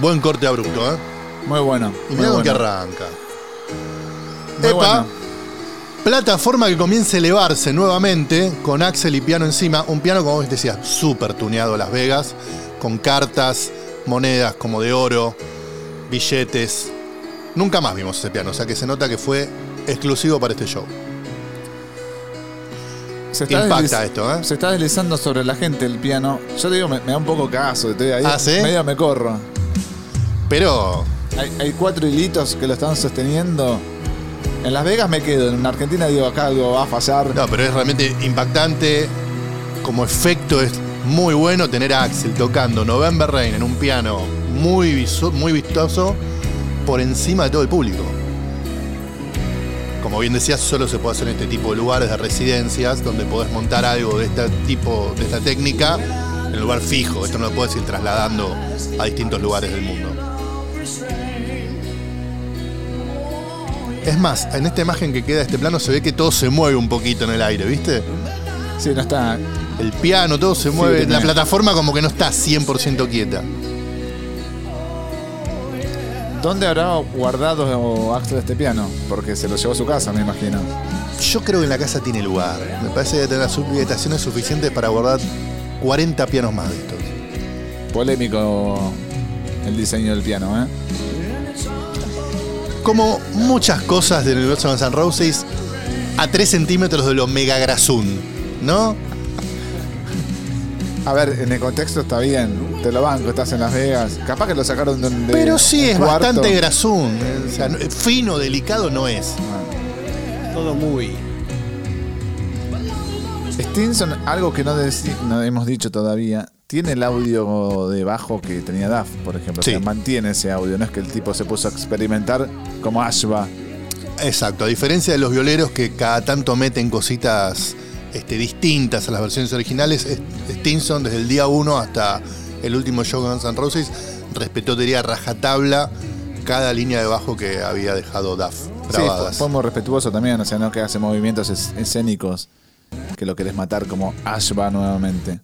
Buen corte abrupto, ¿eh? Muy bueno. Y mira con bueno. arranca. Muy Epa, bueno. plataforma que comienza a elevarse nuevamente con Axel y piano encima. Un piano, como vos decías, súper tuneado a Las Vegas, con cartas, monedas como de oro, billetes. Nunca más vimos ese piano, o sea que se nota que fue exclusivo para este show. Se está Impacta esto, ¿eh? Se está deslizando sobre la gente el piano. Yo te digo, me, me da un poco caso. Estoy ahí. ¿Ah, sí? Medio me corro. Pero Hay, cuatro hilitos que lo están sosteniendo. En Las Vegas me quedo. En Argentina digo, acá algo va a fallar. No, pero es realmente impactante. Como efecto es muy bueno tener a Axel tocando November Rain en un piano muy, muy vistoso por encima de todo el público. Como bien decías, solo se puede hacer en este tipo de lugares de residencias donde podés montar algo de este tipo, de esta técnica, en un lugar fijo. Esto no lo puedes ir trasladando a distintos lugares del mundo. Es más, en esta imagen que queda de este plano se ve que todo se mueve un poquito en el aire, ¿viste? Sí, no está. El piano, todo se mueve. tiene- La plataforma como que no está 100% quieta. ¿Dónde habrá guardado Axel este piano? Porque se lo llevó a su casa, me imagino. Yo creo que en la casa tiene lugar. Me parece que tener las habitaciones suficientes para guardar 40 pianos más de estos. Polémico el diseño del piano, ¿eh? Como muchas cosas del universo de Guns N' Roses, a 3 centímetros de lo mega grasún, ¿no? A ver, en el contexto está bien. Te lo banco, estás en Las Vegas. Capaz que lo sacaron de. de Pero sí, es cuarto. bastante grasún. eh, O sea, no- fino, delicado no es. Todo muy. Stinson, algo que no hemos dicho todavía, tiene el audio de bajo que tenía Duff, por ejemplo. Sí. O sea, mantiene ese audio. No es que el tipo se puso a experimentar como Ashba. Exacto, a diferencia de los violeros que cada tanto meten cositas este, distintas a las versiones originales, es- Stinson desde el día 1 hasta el último show Guns N' Roses respetó, diría, rajatabla cada línea de bajo que había dejado Duff Sí, grabadas. fue muy respetuoso también, o sea, no que hace movimientos es- escénicos que lo querés matar como Ashba nuevamente.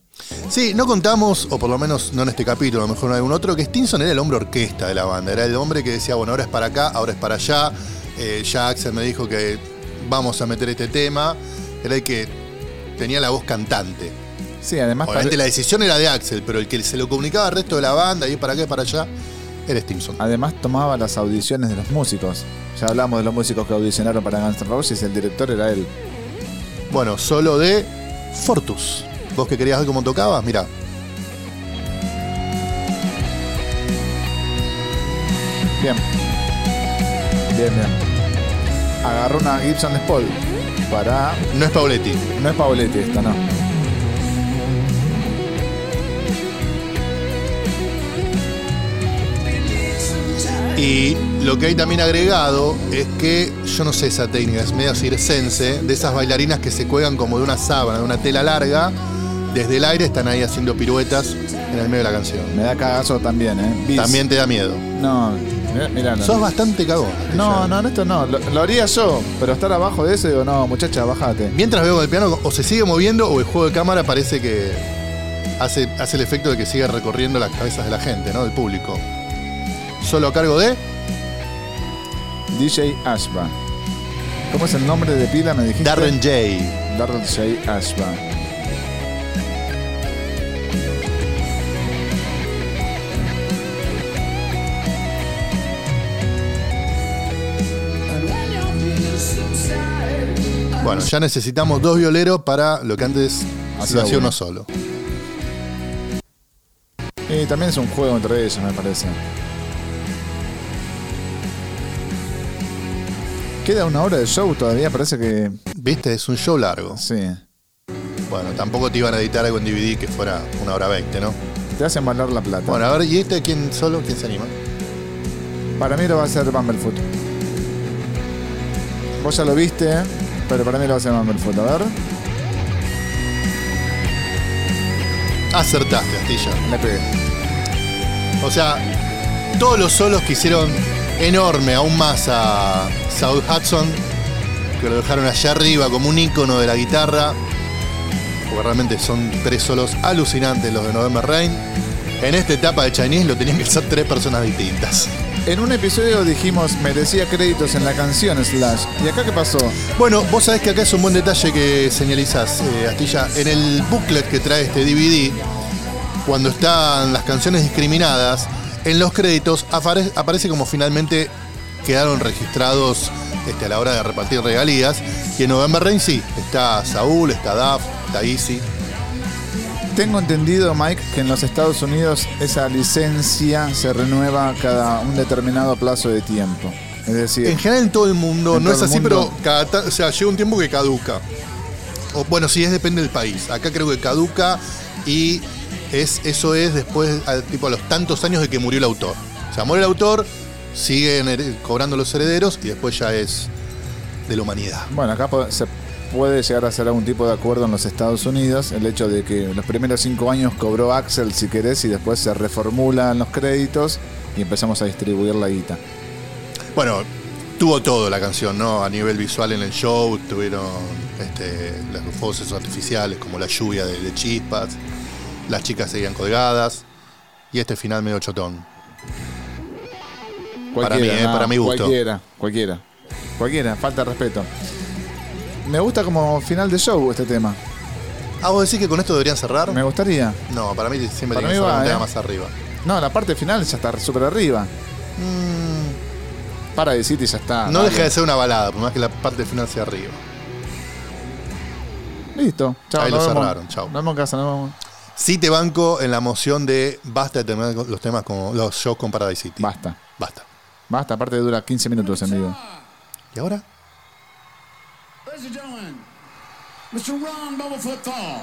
Sí, no contamos, o por lo menos no en este capítulo, a lo mejor en algún otro, que Stinson era el hombre orquesta de la banda. Era el hombre que decía, bueno, ahora es para acá, ahora es para allá. Eh, ya Axel me dijo que vamos a meter este tema. Era el que tenía la voz cantante. Sí, además Obviamente la decisión era de Axel, pero el que se lo comunicaba al resto de la banda, y para acá y para allá, era Stinson. además tomaba las audiciones de los músicos. Ya hablamos de los músicos que audicionaron para Guns N' Roses, el director era él. Bueno, solo de Fortus. ¿Vos que querías ver cómo tocaba? Mira. Bien. Bien, bien. Agarró una Gibson Les Paul para... No es Pauletti. No es Pauletti esta, no. Y lo que hay también agregado es que, yo no sé esa técnica, es medio circense, de esas bailarinas que se cuelgan como de una sábana, de una tela larga, desde el aire están ahí haciendo piruetas en el medio de la canción. Me da cagazo también, ¿eh? Bis. También te da miedo. No, mirá, no. Sos bastante cagón. No, no, en esto no. Lo, lo haría yo, pero estar abajo de eso digo, no, muchacha, bájate. Mientras veo con el piano, o se sigue moviendo o el juego de cámara parece que hace, hace el efecto de que sigue recorriendo las cabezas de la gente, ¿no? Del público. Solo a cargo de DJ Ashba. ¿Cómo es el nombre de pila? Me dijiste. Darren J. Darren J. Ashba. Bueno, ya necesitamos dos violeros para lo que antes Hacía hacía uno. uno solo. Y también es un juego entre ellos, me parece. Queda una hora de show todavía, parece que. Viste, es un show largo. Sí. Bueno, tampoco te iban a editar algo en DVD que fuera una hora veinte, ¿no? Te hacen valer la plata. Bueno, a ver, ¿y este quién solo? ¿Quién se anima? Para mí lo va a hacer Bumblefoot. Vos ya lo viste, ¿eh? Pero para mí lo hacer Bumblefoot. A ver, Acertaste, Astilla. le pegué. O sea, todos los solos que hicieron enorme aún más a Saul Hudson, que lo dejaron allá arriba como un ícono de la guitarra, porque realmente son tres solos alucinantes los de November Rain. En esta etapa de Chinese lo tenían que hacer tres personas distintas. En un episodio dijimos merecía créditos en la canción Slash. ¿Y acá qué pasó? Bueno, vos sabés que acá es un buen detalle que señalizás, eh, Astilla. En el booklet que trae este DVD, cuando están las canciones discriminadas, en los créditos apare- aparece como finalmente quedaron registrados este, a la hora de repartir regalías. Y en November Rain sí, está Saúl, está Duff, está Easy. Tengo entendido, Mike, que en los Estados Unidos esa licencia se renueva cada un determinado plazo de tiempo. Es decir, En general en todo el mundo, no es así, mundo. pero cada o sea, llega un tiempo que caduca. O, bueno, sí, es depende del país. Acá creo que caduca y es, eso es después, a- tipo a los tantos años de que murió el autor. O sea, muere el autor, siguen cobrando los herederos y después ya es de la humanidad. bueno, acá se puede llegar a hacer algún tipo de acuerdo en los Estados Unidos. El hecho de que los primeros cinco años cobró Axel, si querés, y después se reformulan los créditos y empezamos a distribuir la guita. Bueno, tuvo todo la canción, ¿no? A nivel visual en el show, tuvieron este, esos artificiales, como la lluvia de, de chispas, las chicas seguían colgadas, y este final medio chotón. Para mí, eh, para mi gusto. Cualquiera, cualquiera. Cualquiera, falta de respeto. Me gusta como final de show este tema. Ah, vos decís que con esto deberían cerrar? Me gustaría. No, para mí siempre Para tiene que va, un tema eh. más arriba. No, la parte final ya está súper arriba. Mm, Para y ya está. no deja de ser una balada, por más que la parte final sea arriba. Listo. Chao, Ahí lo vemos. cerraron, chao. Nos vemos en casa, nos vemos. Sí te banco en la moción de basta de terminar los temas con los shows con Paradise City. Basta. Basta. Basta, aparte dura 15 minutos en vivo. ¿Y ahora? Ladies and gentlemen, Mr. Ron Bumblefoot Thal.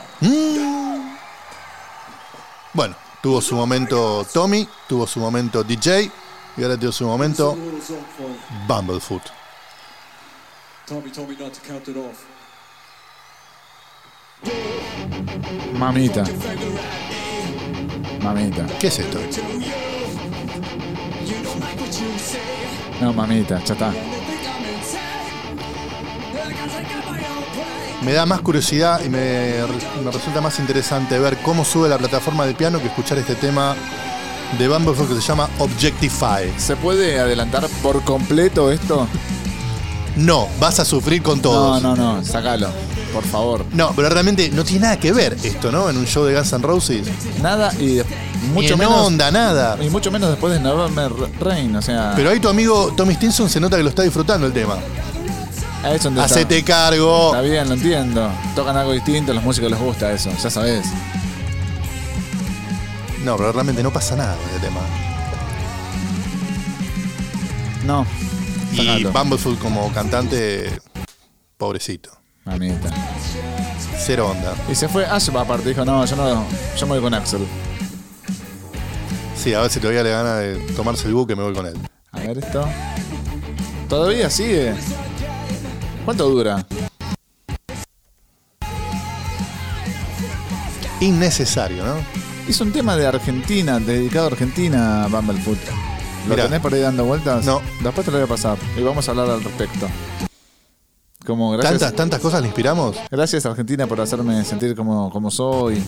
Bueno, tuvo su momento Tommy, tuvo su momento DJ y ahora tuvo su momento Bumblefoot. Tommy told me not to count it off. Mamita. Mamita. ¿Qué es esto? No, mamita, ya está. Me da más curiosidad y me, me resulta más interesante ver cómo sube la plataforma de piano que escuchar este tema de Bumblefoot que se llama Objectify. ¿Se puede adelantar por completo esto? No, vas a sufrir con No, todos. no, no, sacalo, por favor. No, pero realmente no tiene nada que ver esto, ¿no? En un show de Guns N' Roses. Nada y Mucho en menos. onda, nada. Y mucho menos después de November Rain, o sea. Pero ahí tu amigo Tommy Stinson se nota que lo está disfrutando el tema. Ahí es donde está. Hacete cargo. Está bien, lo entiendo. Tocan algo distinto, a los músicos les gusta eso, ya sabes. No, pero realmente no pasa nada con este tema. No. Y Sacalo. Bumblefoot como cantante, pobrecito. Mamita. Cero onda. Y se fue Ash aparte, dijo, no, yo no, yo me voy con Axel. Sí, a ver si todavía le gana de tomarse el buque, me voy con él. A ver esto. Todavía sigue. ¿Cuánto dura? Innecesario, ¿no? Hizo un tema de Argentina, dedicado a Argentina, Bumblefoot. ¿Lo Mirá. tenés por ahí dando vueltas? No. Después te lo voy a pasar y vamos a hablar al respecto. Como gracias, Tantas, tantas cosas le inspiramos. gracias Argentina por hacerme sentir como, como soy.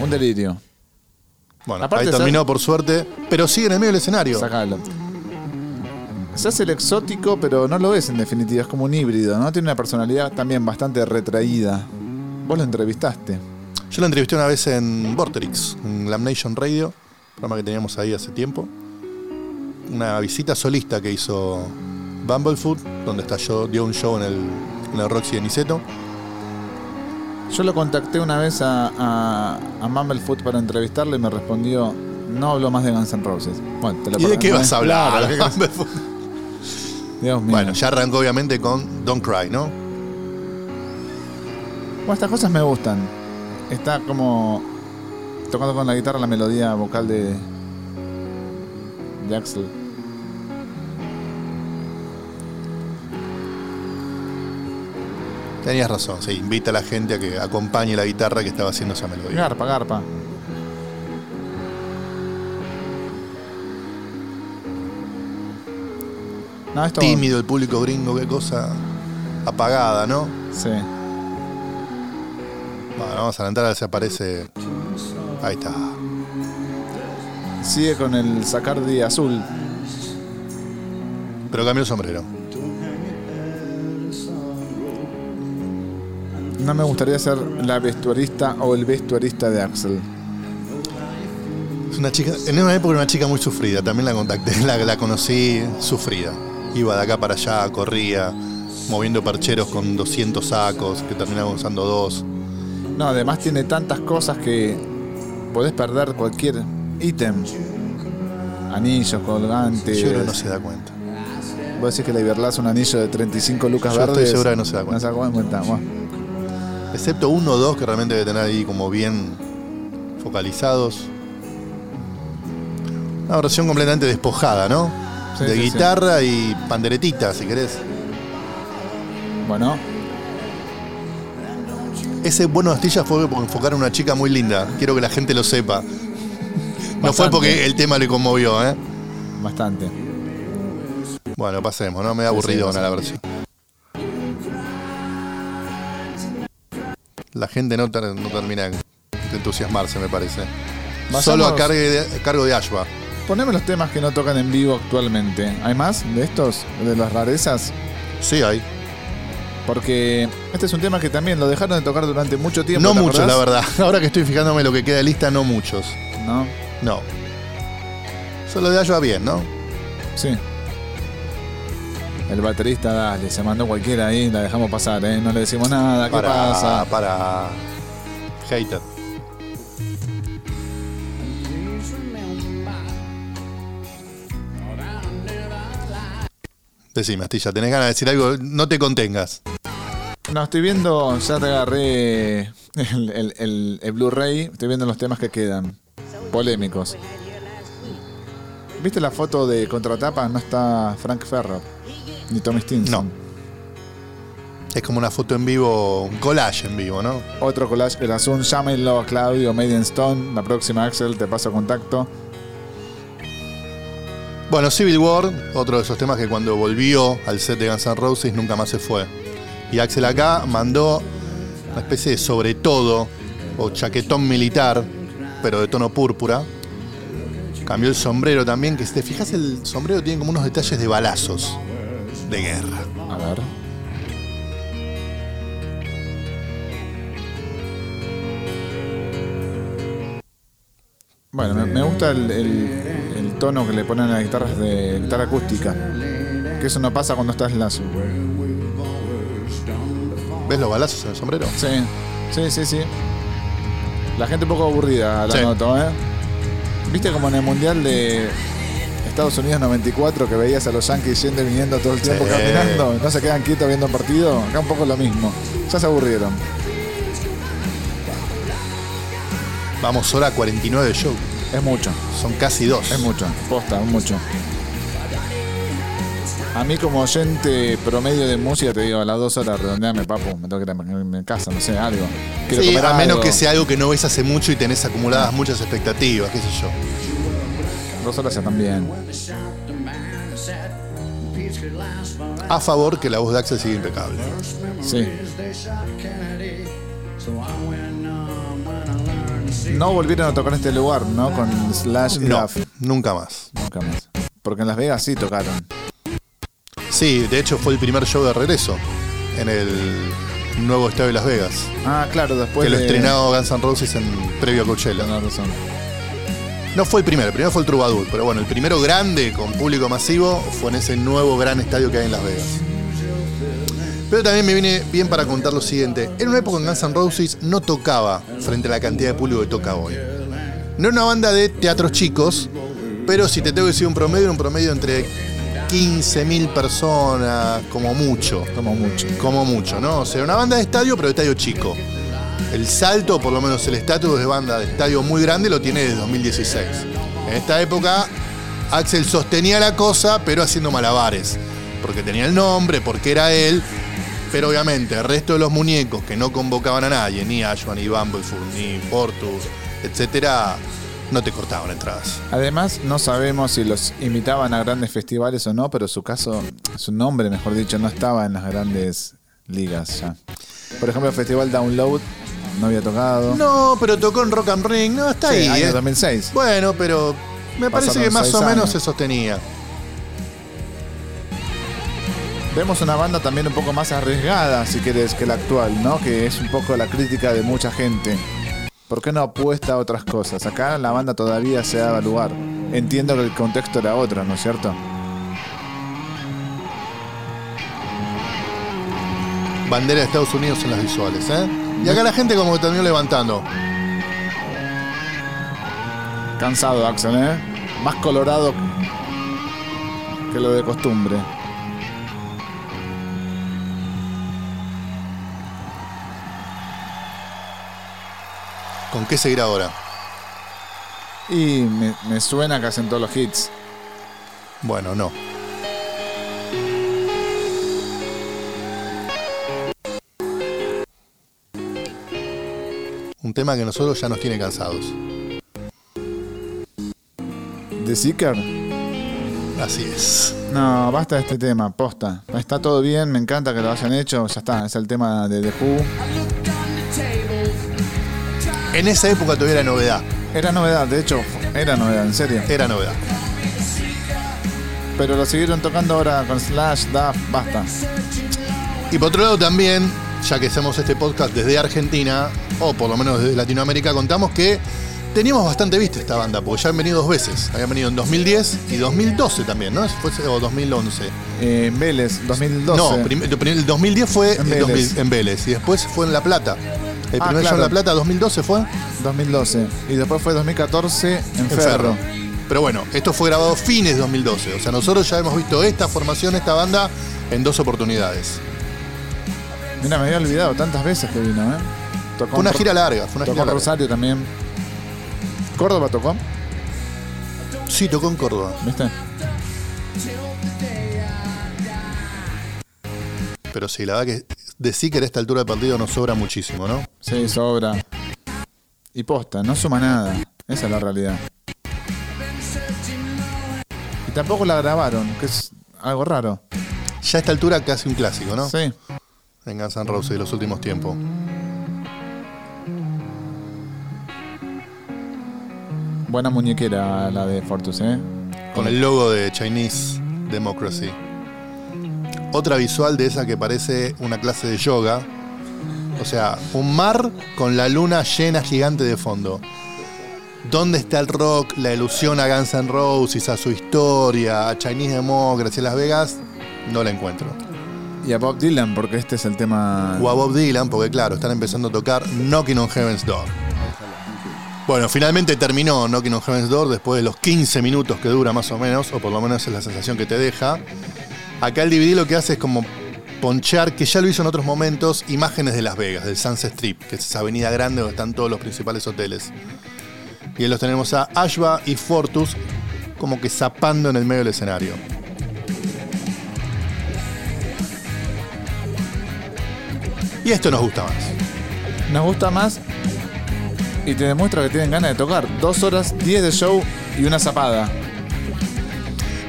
Un delirio. Bueno, Aparte, ahí terminó por suerte, pero sigue en el medio del escenario. Sacalo. Se hace el exótico, pero no lo es en definitiva. Es como un híbrido, ¿no? Tiene una personalidad también bastante retraída. Vos lo entrevistaste. Yo lo entrevisté una vez en Vorterix, en Glam Nation Radio, programa que teníamos ahí hace tiempo. Una visita solista que hizo Bumblefoot, donde estalló, dio un show en el, en el Roxy de Niceto. Yo lo contacté una vez a, a, a Mumblefoot para entrevistarle y me respondió, no hablo más de Guns N' Roses. Bueno, te lo ¿Y de qué vas a ¿eh? hablar? *laughs* Dios mío. bueno, ya arrancó obviamente con Don't Cry, ¿no? Bueno, estas cosas me gustan. Está como tocando con la guitarra la melodía vocal de, de Axel. Tenías razón, sí, invita a la gente a que acompañe la guitarra que estaba haciendo esa melodía. Garpa, garpa. No, esto. Tímido el público gringo, qué cosa apagada, ¿no? Sí. Bueno, vamos a adelantar a ver si aparece. Ahí está. Sigue con el Sacardi azul. Pero cambió el sombrero. No me gustaría ser la vestuarista o el vestuarista de Axel. Es una chica, en una época era una chica muy sufrida, también la contacté, *laughs* la, la conocí sufrida. Iba de acá para allá, corría, moviendo percheros con 200 sacos, que terminaba usando dos. No, además tiene tantas cosas que podés perder cualquier ítem. Anillos, colgantes. Yo no se da cuenta. Vos decís que le Iberlás un anillo de 35 lucas Yo estoy verdes. seguro que no se da cuenta. No se da cuenta. Bueno, Excepto uno o dos que realmente debe tener ahí como bien focalizados. Una versión completamente despojada, ¿no? Sí, de sí, guitarra y panderetita, si querés. Bueno, Ese bueno de Astilla fue por enfocar a una chica muy linda. Quiero que la gente lo sepa. No fue porque el tema le conmovió, ¿eh? bastante. Bueno, pasemos, ¿no? Me da Sí, sí, la versión. La gente no, ter- no termina de entusiasmarse, me parece. Solo a cargue de- a cargo de Ashba. Poneme los temas que no tocan en vivo actualmente. ¿Hay más de estos? ¿De las rarezas? Sí, hay. Porque este es un tema que también lo dejaron de tocar durante mucho tiempo. No ¿te muchos, la verdad. *laughs* Ahora que estoy fijándome lo que queda de lista, no muchos. ¿No? No. Solo de Ashba bien, ¿no? Sí. El baterista, dale, se mandó cualquiera ahí, la dejamos pasar, ¿eh? No le decimos nada, ¿qué para, pasa? para. Hater. Decime, Astilla, ¿tenés ganas de decir algo? No te contengas. No, estoy viendo, ya te agarré el, el- el- el Blu-ray, estoy viendo los temas que quedan. Polémicos. ¿Viste la foto de contratapa? No está Frank Ferro, ni Tommy Stinson. No. Es como una foto en vivo, un collage en vivo, ¿no? Otro collage, el Azul, llámenlo a Claudio, Made in Stone, la próxima Axel, te paso contacto. Bueno, Civil War, otro de esos temas que cuando volvió al set de Guns N' Roses nunca más se fue. Y Axel acá mandó una especie de sobre todo o chaquetón militar, pero de tono púrpura. Cambió el sombrero también, que si te fijas el sombrero tiene como unos detalles de balazos de guerra. A ver. Bueno, me, me gusta el, el- el tono que le ponen a las guitarras de guitarra acústica. Que eso no pasa cuando estás lazo. ¿Ves los balazos en el sombrero? Sí, sí, sí, sí. La gente un poco aburrida, la Sí. noto, ¿eh? ¿Viste como en el Mundial de Estados Unidos 94 que veías a los Yankees yendo y viniendo todo el tiempo Sí. caminando? No se quedan quietos viendo el partido. Acá un poco lo mismo. Ya se aburrieron. Vamos, hora 49 de show. Es mucho, Son casi dos. es mucho. Posta, es mucho. A mí como oyente promedio de música te digo, a las dos horas redondeame, papu, me tengo que ir a mi- casa, no sé, algo. Quiero Sí, comer a menos que sea algo que no ves hace mucho y tenés acumuladas muchas expectativas, qué sé yo. Dos horas ya también. A favor que la voz de Axel sigue impecable. Sí. No volvieron a tocar en este lugar, ¿no? Con Slash No, Duff. nunca más. Nunca más. Porque en Las Vegas sí tocaron. Sí, de hecho fue el primer show de regreso en el nuevo estadio de Las Vegas. Ah, claro, después que lo de... estrenó Guns N' Roses en previo a Coachella. Tenés razón. No fue el primero, el primero fue el Troubadour, pero bueno, el primero grande con público masivo fue en ese nuevo gran estadio que hay en Las Vegas. Pero también me viene bien para contar lo siguiente. En una época en Guns N' Roses no tocaba frente a la cantidad de público que toca hoy. No era una banda de teatros chicos, pero si te tengo que decir un promedio, un promedio entre 15.000 personas, como mucho. Como mucho. Como mucho, ¿no? O sea, una banda de estadio, pero de estadio chico. El salto, por lo menos el estatus de banda de estadio muy grande, lo tiene desde 2016. En esta época, Axel sostenía la cosa, pero haciendo malabares. Porque tenía el nombre, porque era él. Pero obviamente, el resto de los muñecos que no convocaban a nadie, ni Ashwan, ni Bumblefoot, ni Portus, etcétera, no te cortaban entradas. Además, no sabemos si los invitaban a grandes festivales o no, pero su caso, su nombre, mejor dicho, no estaba en las grandes ligas ya. Por ejemplo, el Festival Download no había tocado. No, pero tocó en Rock and Ring, no, está Sí, ahí. año ¿eh? 2006. Bueno, pero me parece que más o menos años. se sostenía. Vemos una banda también un poco más arriesgada, si quieres, que la actual, ¿no? Que es un poco la crítica de mucha gente. ¿Por qué no apuesta a otras cosas? Acá la banda todavía se daba lugar. Entiendo que el contexto era otro, ¿no es cierto? Bandera de Estados Unidos en las visuales, ¿eh? Y acá la gente como que terminó levantando. Cansado Axel, ¿eh? Más colorado que lo de costumbre. ¿Con qué seguir ahora? Y me, me suena que hacen todos los hits. Bueno, no. Un tema que nosotros ya nos tiene cansados. ¿The Seeker? Así es. No, basta de este tema, posta. Está todo bien, me encanta que lo hayan hecho, ya está, es el tema de The Who. En esa época todavía era novedad. Era novedad, de hecho, era novedad, en serio. Era novedad. Pero lo siguieron tocando ahora con Slash, Duff, basta. Y por otro lado también, ya que hacemos este podcast desde Argentina, o por lo menos desde Latinoamérica, contamos que teníamos bastante vista esta banda, porque ya han venido dos veces. Habían venido en 2010 y 2012 también, ¿no? Fue, o 2011. Eh, Vélez, 2012. No, el 2010 fue En en Vélez. Vélez. en Vélez y después fue en La Plata. El Ah, primer show claro. en La Plata, 2012 fue 2012. Y después fue 2014 en, en Ferro. Ferro. Pero bueno, esto fue grabado fines de 2012. O sea, nosotros ya hemos visto esta formación, esta banda, en dos oportunidades. Mira, me había olvidado tantas veces que vino, ¿eh? Tocó Fue una gira larga, fue una Tocó gira larga. Rosario también. Córdoba tocó, Sí, tocó en Córdoba. ¿viste? Pero sí, la verdad que decir que a esta altura del partido nos sobra muchísimo, ¿no? Sí, sobra. Y posta, no suma nada. Esa es la realidad. Y Tampoco la grabaron, que es algo raro. Ya a esta altura casi un clásico, ¿no? Sí. En Guns N' Roses de los últimos tiempos. Buena muñequera la de Fortus, ¿eh? Con el logo de Chinese Democracy. Otra visual de esa que parece una clase de yoga. O sea, un mar con la luna llena gigante de fondo. ¿Dónde está el rock, la ilusión a Guns N' Roses, a su historia, a Chinese Democracy en Las Vegas? No la encuentro. Y a Bob Dylan, porque este es el tema. O a Bob Dylan, porque claro, están empezando a tocar Knocking on Heaven's Door. Bueno, finalmente terminó Knocking on Heaven's Door después de los 15 minutos que dura más o menos, o por lo menos es la sensación que te deja. Acá el DVD lo que hace es como ponchar, que ya lo hizo en otros momentos, imágenes de Las Vegas, del Sunset Strip, que es esa avenida grande donde están todos los principales hoteles. Y ahí los tenemos a Ashba y Fortus como que zapando en el medio del escenario. Y esto nos gusta más. Nos gusta más y te demuestra que tienen ganas de tocar. Dos horas, 10 de show y una zapada.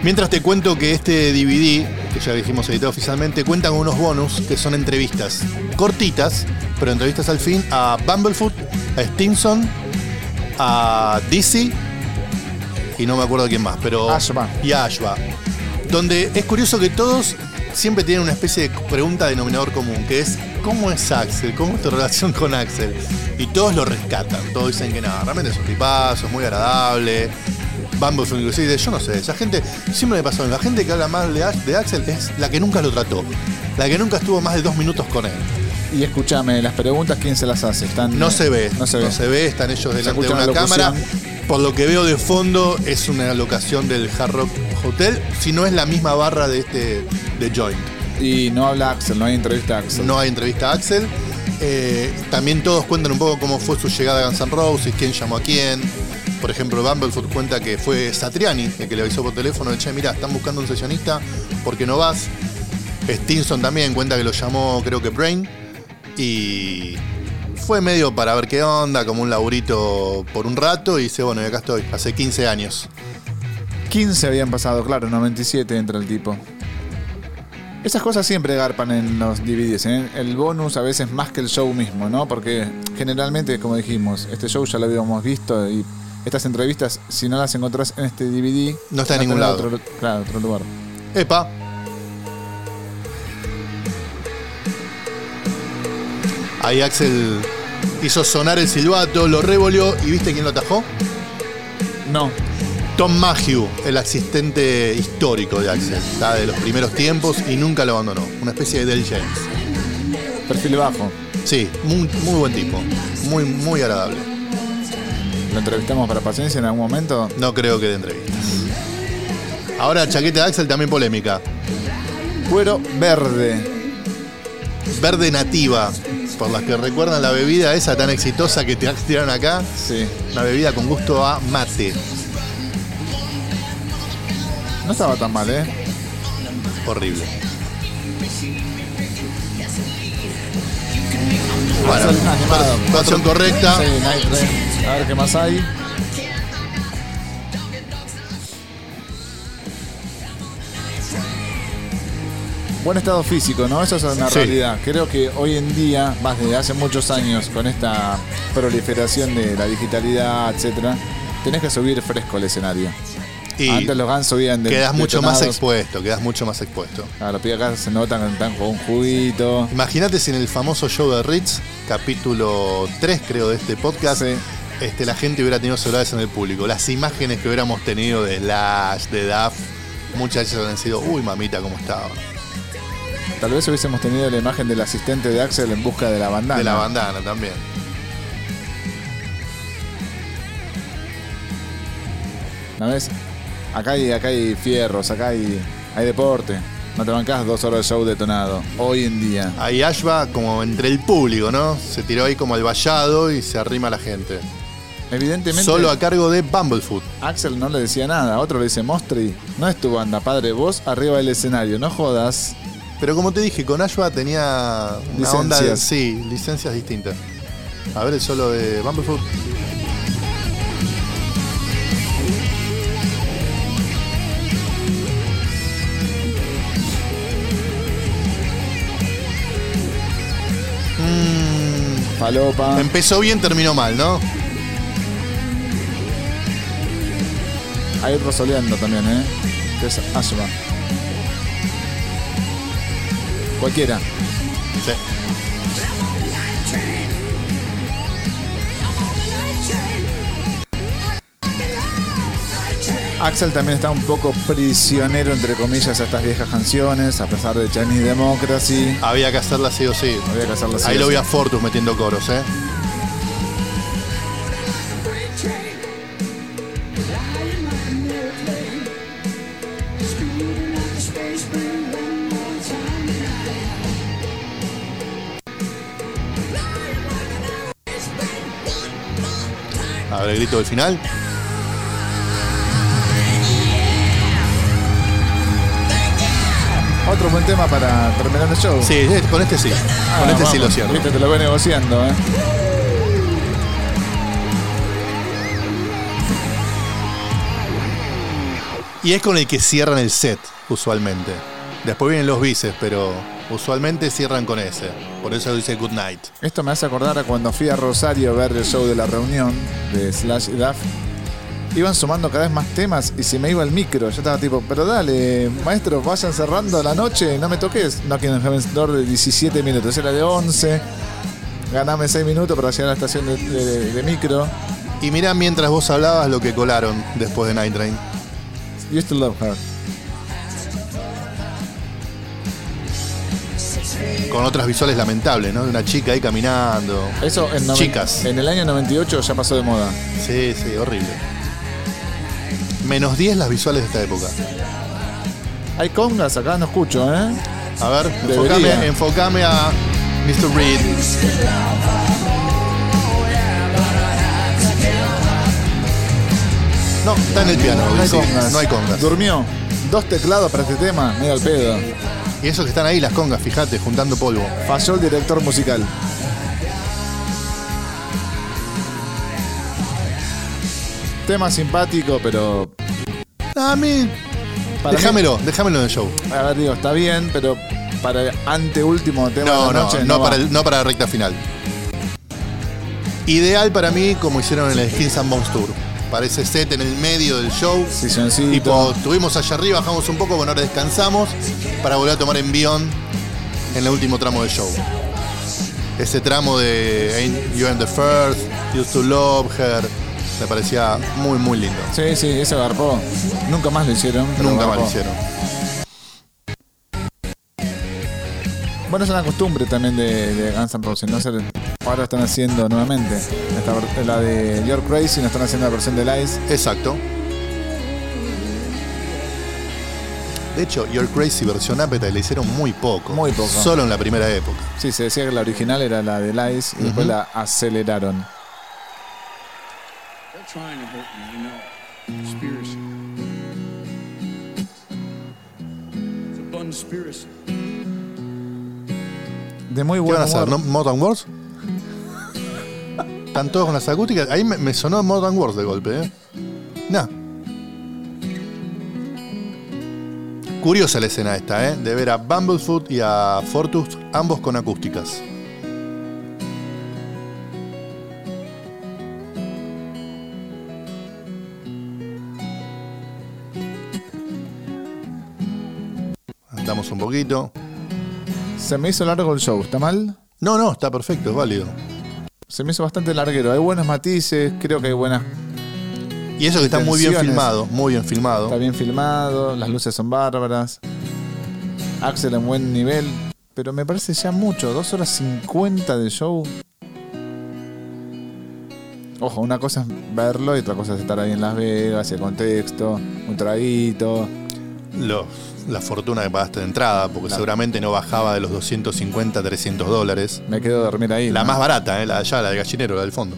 Mientras te cuento que este DVD, que ya dijimos editado oficialmente, cuenta con unos bonus que son entrevistas cortitas, pero entrevistas al fin a Bumblefoot, a Stinson, a Dizzy y no me acuerdo quién más, pero. Ashba. Y a Ashba. Donde es curioso que todos siempre tienen una especie de pregunta denominador común, que es ¿cómo es Axel? ¿Cómo es tu relación con Axel? Y todos lo rescatan, todos dicen que nada, realmente es un tipazo, es muy agradable. Bumblefoot inclusive yo no sé, esa gente, siempre me pasó, la gente que habla mal de, Ax- de Axel es la que nunca lo trató, la que nunca estuvo más de dos minutos con él. Y escúchame, las preguntas, ¿quién se las hace? Están, No se ve, No se ve. están ellos delante de una cámara. Por lo que veo de fondo es una locación del Hard Rock Hotel, si no es la misma barra de este de Joint. Y no habla Axel, no hay entrevista a Axel. No hay entrevista a Axel. Eh, también todos cuentan un poco cómo fue su llegada a Guns N' Roses, quién llamó a quién. Por ejemplo, Bumblefoot cuenta que fue Satriani el que le avisó por teléfono, che, mira, están buscando un sesionista, ¿por qué no vas? Stinson también cuenta que lo llamó, creo que Brain, y fue medio para ver qué onda, como un laburito por un rato, y dice, bueno, y acá estoy, hace 15 años. 15 habían pasado, claro, 97 entra el tipo. Esas cosas siempre garpan en los DVDs, ¿eh? El bonus a veces más que el show mismo, ¿no? Porque generalmente, como dijimos, este show ya lo habíamos visto y estas entrevistas, si no las encontrás en este DVD... No está en ningún lado. Otro, claro, otro lugar. Epa. Ahí Axel hizo sonar el silbato, lo revolvió y ¿viste quién lo atajó? No, Tom Mayhew, el asistente histórico de Axel, está de los primeros tiempos y nunca lo abandonó. Una especie de Del James. perfil bajo. Sí, muy, muy buen tipo, muy, muy agradable. ¿Lo entrevistamos para paciencia en algún momento? No creo que de entrevistas. Ahora, chaqueta de Axel también polémica. Cuero verde. Verde nativa, por las que recuerdan la bebida esa tan exitosa que te tiraron acá. Sí. Una bebida con gusto a mate. No estaba tan mal, ¿eh? Horrible. Bueno, animado. correcta. Sí, Night. A ver qué más hay. Buen estado físico, ¿no? Eso es una Sí. realidad. Creo que hoy en día, más desde hace muchos años, con esta proliferación de la digitalidad, etcétera, tenés que subir fresco el escenario. Y Antes los Guns subían de quedas mucho más expuesto, quedas mucho más expuesto. Ah, los pibes acá se notan están con un juguito. Imagínate si en el famoso show de Ritz, capítulo 3 creo de este podcast, Sí. Este, la gente hubiera tenido celulares en el público. Las imágenes que hubiéramos tenido de Slash, de Duff, muchas veces habrían sido, uy mamita, cómo estaba. Tal vez hubiésemos tenido la imagen del asistente de Axel en busca de la bandana. De la bandana también. ¿No ves? Acá hay, acá hay fierros, acá hay, hay deporte. No te bancás dos horas de show detonado. Hoy en día. Ahí Ashba como entre el público, ¿no? Se tiró ahí como al vallado y se arrima la gente. Solo a cargo de Bumblefoot. Axel no le decía nada. Otro le dice, Mostri, no es tu banda, padre, vos arriba del escenario, no jodas. Pero como te dije, con Ashwa tenía una onda de, sí, licencias distintas. A ver el solo de Bumblefoot. Mm, Palopa. Empezó bien, terminó mal, ¿no? Ahí rosoleando también, ¿eh? Que es Ashma. Cualquiera. Sí. Axel también está un poco prisionero, entre comillas, a estas viejas canciones, a pesar de Chinese Democracy. Había que hacerla sí o sí. Había que hacerlo así. Ahí lo vi a Fortus metiendo coros, ¿eh? Grito del final. Otro buen tema para terminar el show. Sí, con este sí. Ah, Con este sí vamos. lo cierro. Viste, te lo voy negociando, ¿eh? Y es con el que cierran el set, usualmente. Después vienen los bices, pero usualmente cierran con ese. Por eso dice Good Night. Esto me hace acordar a cuando fui a Rosario a ver el show de la reunión de Slash y Duff. Iban sumando cada vez más temas y se me iba el micro. Yo estaba tipo, pero dale, maestro, vayan cerrando la noche, no me toques. No quieren Heaven's Door de 17 minutos, era de 11. Ganame 6 minutos para llegar a la estación de, de- de micro. Y mirá mientras vos hablabas lo que colaron después de Night Train. Used to love her. Con otras visuales lamentables, ¿no? De una chica ahí caminando. Eso en, Chicas. en el año 98 ya pasó de moda. Sí, sí, horrible. Menos 10 las visuales de esta época. Hay congas acá, no escucho, ¿eh? A ver, enfocame, enfocame a Mr. Reed. No, está en el piano. No hay congas. No hay congas. Durmió. Dos teclados para este tema, medio al pedo. Y esos que están ahí, las congas, fíjate, juntando polvo. Falló el director musical. Tema simpático, pero. A mí. Para déjamelo, déjamelo en el show. a ver, digo, está bien, pero para el anteúltimo tema No, de la no, noche. no, va. para el- no para la recta final. Ideal para mí, como hicieron en el Skins and Bones Tour. Para ese set en el medio del show. Silloncito. Tipo, estuvimos allá arriba, bajamos un poco, bueno, ahora descansamos para volver a tomar envión en el último tramo del show. Ese tramo de Ain't You and the First, Used to Love Her, me parecía muy, muy lindo. Sí, sí, ese garpó. Nunca más lo hicieron. Nunca más lo hicieron. Bueno, es una costumbre también de, de Guns N' Roses, ¿no? Hacer- ahora están haciendo nuevamente. Esta la de You're Crazy, no están haciendo la versión de Lies. Exacto. De hecho, Your Crazy versión Appetite le hicieron muy poco. Muy poco. Solo en la primera época. Sí, se decía que la original era la de Lies y después la aceleraron. They're trying to hurt me, you know. Conspiracy. It's a conspiracy. De muy ¿Qué buen van a hacer? ¿No? ¿Modern Wars? ¿Están todos con las acústicas? Ahí me, me sonó Modern Wars de golpe, ¿eh? Nah. Curiosa la escena esta, ¿eh? De ver a Bumblefoot y a Fortus, ambos con acústicas. Andamos un poquito. Se me hizo largo el show, ¿está mal? No, no, está perfecto, es válido. Se me hizo bastante larguero. Hay buenos matices, creo que hay buenas. Y eso que está muy bien filmado, muy bien filmado. Está bien filmado, las luces son bárbaras. Axel en buen nivel. Pero me parece ya mucho, 2 horas 50 de show. Ojo, una cosa es verlo y otra cosa es estar ahí en Las Vegas, el contexto, un traguito. Los- la fortuna que pagaste de entrada, porque seguramente no bajaba de los 250, 300 dólares. Me quedo a dormir ahí. La ¿no? más barata, ¿eh? la de allá, la del gallinero, la del fondo.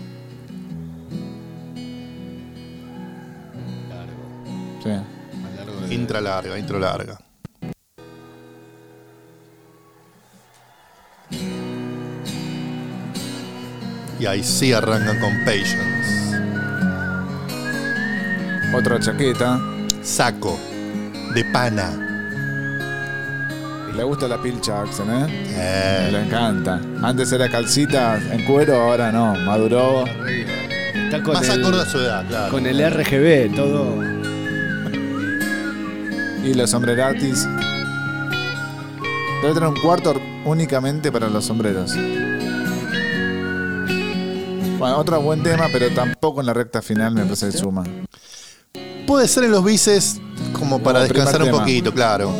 Sí. Más largo de- Intra larga, intro larga. Y ahí sí arrancan con Patience. Otra chaqueta. Saco de pana. Le gusta la pilcha Axel, ¿eh? Eh, Le encanta. Antes era calcita en cuero, ahora no. Maduró. Está con más el, acorde a su edad, claro. con el RGB, todo. Y los sombreratis. Debe tener un cuarto únicamente para los sombreros. Bueno, otro buen tema, pero tampoco en la recta final me parece que suma. Puede ser en los bices como para Como descansar un tema. poquito, claro.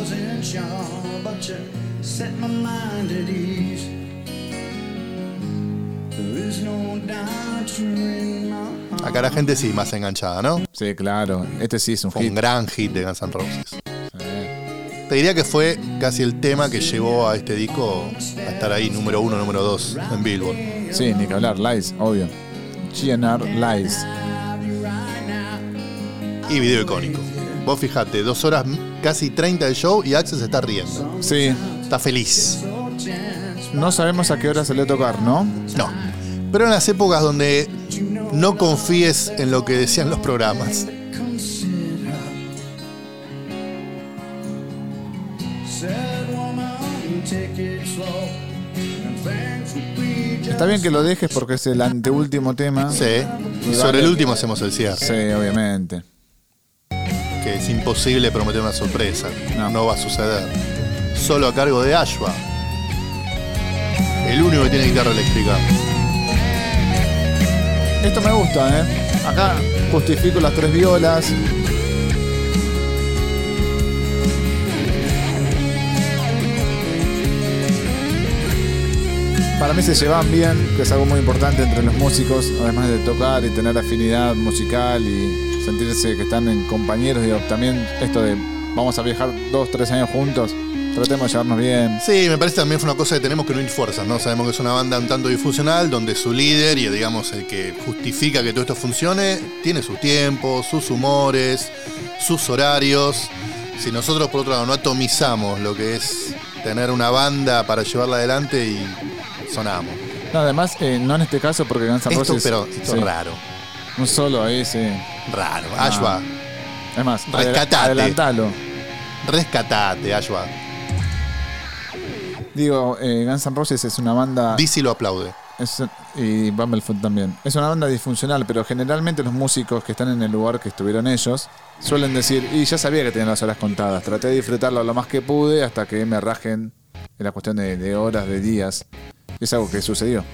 Acá la gente sí, más enganchada, ¿no? Sí, claro. Este sí es un Fue un hit. gran hit de Guns N' Roses. Te diría que fue casi el tema que llevó a este disco a estar ahí, número uno, número dos en Billboard. Sí, ni que hablar. Lies, obvio. GNR Lies. Y video icónico. Vos fijate, dos horas, casi 30 de show y Axel se está riendo. Sí. Está feliz. No sabemos a qué hora se le tocar, ¿no? No. Pero en las épocas donde no confíes en lo que decían los programas. Está bien que lo dejes porque es el anteúltimo tema. Sí. Y sobre el último hacemos el cierre. Sí, obviamente. Que es imposible prometer una sorpresa. No. No, va a suceder. Solo a cargo de Ashwa. El único que tiene guitarra eléctrica. Esto me gusta, ¿eh? Acá justifico las tres violas. Para mí se llevan bien, que es algo muy importante entre los músicos, además de tocar y tener afinidad musical y sentirse que están en compañeros. Digo, también esto de vamos a viajar dos, tres años juntos, tratemos de llevarnos bien. Sí, me parece también fue una cosa que tenemos que unir fuerzas, ¿no? Sabemos que es una banda un tanto disfuncional, donde su líder y digamos el que justifica que todo esto funcione, tiene sus tiempos, sus humores, sus horarios. Si nosotros por otro lado no atomizamos lo que es tener una banda para llevarla adelante y sonamos. No, además, eh, no en este caso porque Guns N' Roses... pero esto sí, es raro, Un solo ahí, sí. raro. Ashwa, Es más, Rescatate. adelantalo. rescatate, Ashwa. Digo, eh, Guns N' Roses es una banda. Dizzy lo aplaude. es- y Bumblefoot también. Es una banda disfuncional, pero generalmente los músicos que están en el lugar que estuvieron ellos suelen decir, y ya sabía que tenían las horas contadas, traté de disfrutarlo lo más que pude hasta que me rajen en la cuestión de, de horas, de días. Es algo que sucedió.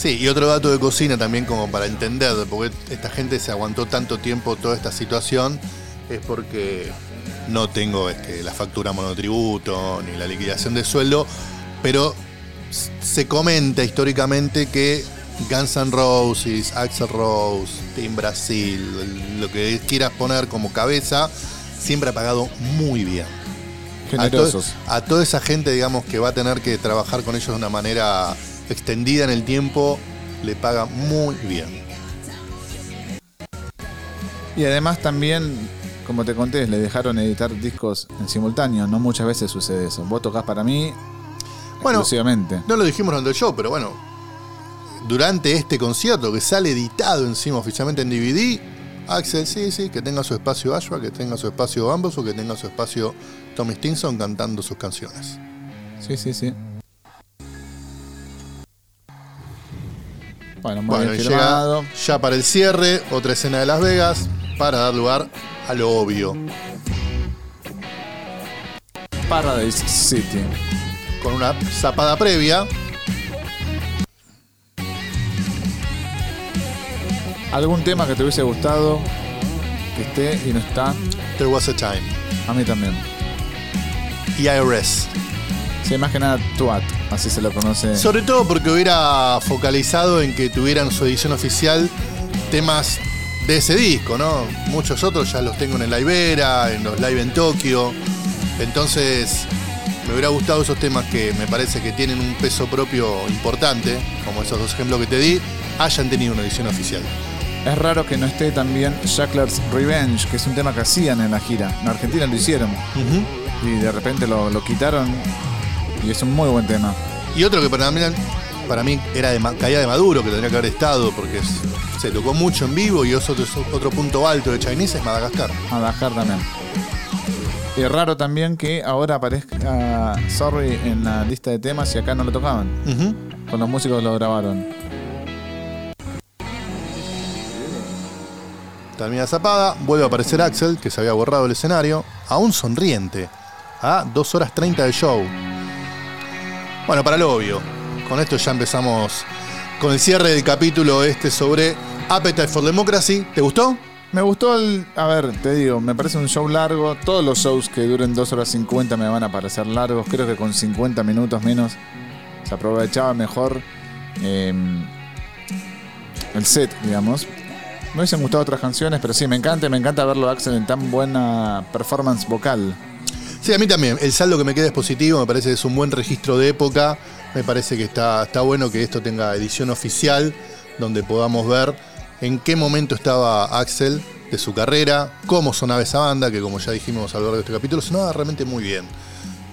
Sí, y otro dato de cocina también como para entender de por qué esta gente se aguantó tanto tiempo toda esta situación, es porque no tengo este, la factura monotributo ni la liquidación de sueldo, pero se comenta históricamente que Guns N' Roses, Axel Rose, Team Brasil, lo que quieras poner como cabeza, siempre ha pagado muy bien. A, to- Generosos. a toda esa gente, digamos, que va a tener que trabajar con ellos de una manera extendida en el tiempo, le paga muy bien. Y además también, como te conté, le dejaron editar discos en simultáneo. No muchas veces sucede eso. Vos tocas para mí Bueno, exclusivamente. no lo dijimos durante el show, pero bueno, durante este concierto que sale editado encima oficialmente en DVD, Axel, sí, sí, que tenga su espacio Ashwa, que tenga su espacio ambos o que tenga su espacio Tommy Stinson cantando sus canciones. Sí, sí, sí. Bueno, muy Bueno, bien ya para el cierre, otra escena de Las Vegas, para dar lugar a lo obvio. Paradise City. Con una zapada previa, ¿Algún tema que te hubiese gustado que esté y no está? There Was a Time. A mí también. Y IRS. Sí, más que nada Tuat, así se lo conoce. Sobre todo porque hubiera focalizado en que tuvieran su edición oficial temas de ese disco, ¿no? Muchos otros ya los tengo en el Live Era, en los Live en Tokio. Entonces, me hubiera gustado esos temas que me parece que tienen un peso propio importante, como esos dos ejemplos que te di, hayan tenido una edición oficial. Es raro que no esté también Shackler's Revenge, que es un tema que hacían en la gira. En Argentina lo hicieron. Y de repente lo, lo quitaron. Y es un muy buen tema. Y otro que para mí, para mí era de, caída de Maduro, que tendría que haber estado, porque es- se tocó mucho en vivo y otro, otro punto alto de Chinese es Madagascar. Madagascar también. Y raro también que ahora aparezca Sorry en la lista de temas y acá no lo tocaban. Con los músicos lo grabaron. Termina zapada, vuelve a aparecer Axel, que se había borrado el escenario, aún sonriente, a 2 horas 30 de show. Bueno, para lo obvio, con esto ya empezamos con el cierre del capítulo este sobre Appetite for Democracy. ¿Te gustó? Me gustó el. A ver, te digo, me parece un show largo. Todos los shows que duren 2 horas 50 me van a parecer largos. Creo que con 50 minutos menos se aprovechaba mejor eh, el set, digamos. Me hubiesen gustado otras canciones, pero sí, me encanta, me encanta verlo Axel en tan buena performance vocal. Sí, a mí también. El saldo que me queda es positivo, me parece que es un buen registro de época. Me parece que está, está bueno que esto tenga edición oficial, donde podamos ver en qué momento estaba Axel de su carrera, cómo sonaba esa banda, que como ya dijimos a lo largo de este capítulo, sonaba realmente muy bien.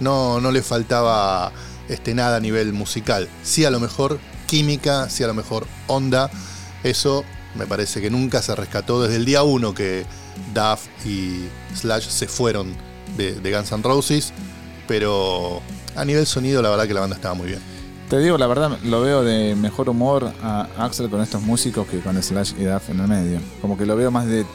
No, no le faltaba este, nada a nivel musical. Sí a lo mejor química, sí a lo mejor onda. Eso me parece que nunca se rescató desde el día uno que Duff y Slash se fueron de, de Guns N' Roses. Pero a nivel sonido la verdad que la banda estaba muy bien. Te digo, la verdad, lo veo de mejor humor a Axel con estos músicos que con Slash y Duff en el medio. Como que lo veo más de.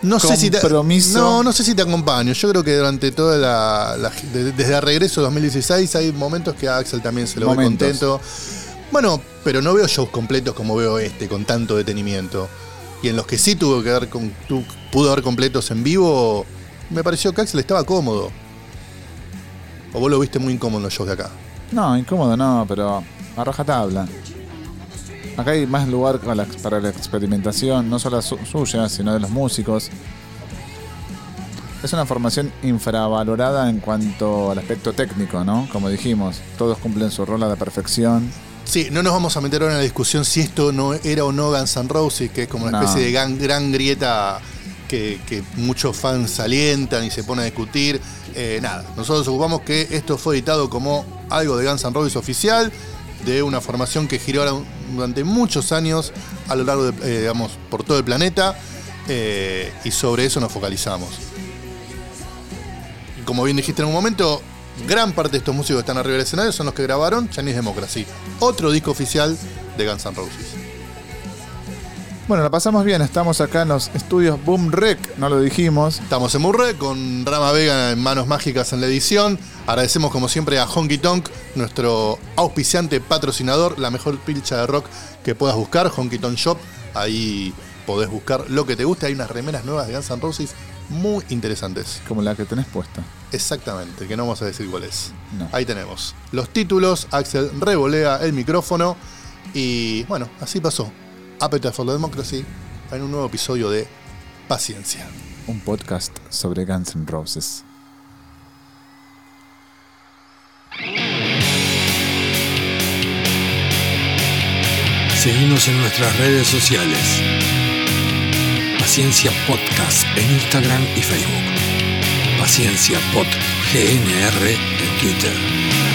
No sé si te, Compromiso. no, no sé si te acompaño. Yo creo que durante toda la, la- de- desde el regreso de 2016 hay momentos que a Axel también se lo ve contento. Bueno, pero no veo shows completos como veo este con tanto detenimiento. Y en los que sí tuvo que ver con tu- pudo haber completos en vivo, me pareció que Axel estaba cómodo. O vos lo viste muy incómodo en los shows de acá. No, incómodo no, pero a rajatabla. Acá hay más lugar para la, para la experimentación, no solo su- suya, sino de los músicos. Es una formación infravalorada en cuanto al aspecto técnico, ¿no? Como dijimos, todos cumplen su rol a la perfección. Sí, no nos vamos a meter ahora en la discusión si esto no era o no Guns N' Roses, que es como una No. especie de gran, gran grieta que, muchos fans alientan y se ponen a discutir. Eh, nada, nosotros ocupamos que esto fue editado como algo de Guns N' Roses oficial, de una formación que giró durante muchos años a lo largo de, eh, digamos, por todo el planeta, eh, y sobre eso nos focalizamos. Como bien dijiste en un momento, gran parte de estos músicos que están arriba del escenario son los que grabaron Chinese Democracy, otro disco oficial de Guns N' Roses. Bueno, la pasamos bien, estamos acá en los estudios Boom Rec, no lo dijimos. Estamos en Murre con Rama Vega en manos mágicas en la edición. Agradecemos como siempre a Honky Tonk, nuestro auspiciante patrocinador, la mejor pilcha de rock que puedas buscar, Honky Tonk Shop. Ahí podés buscar lo que te guste. Hay unas remeras nuevas de Guns N' Roses muy interesantes. Como la que tenés puesta. Exactamente, que no vamos a decir cuál es. No. Ahí tenemos los títulos, Axel revolea el micrófono y bueno, así pasó. Appetite for the Democracy en un nuevo episodio de Paciencia. Un podcast sobre Guns N' Roses. Seguimos en nuestras redes sociales. Paciencia Podcast en Instagram y Facebook. Paciencia Pod GNR en Twitter.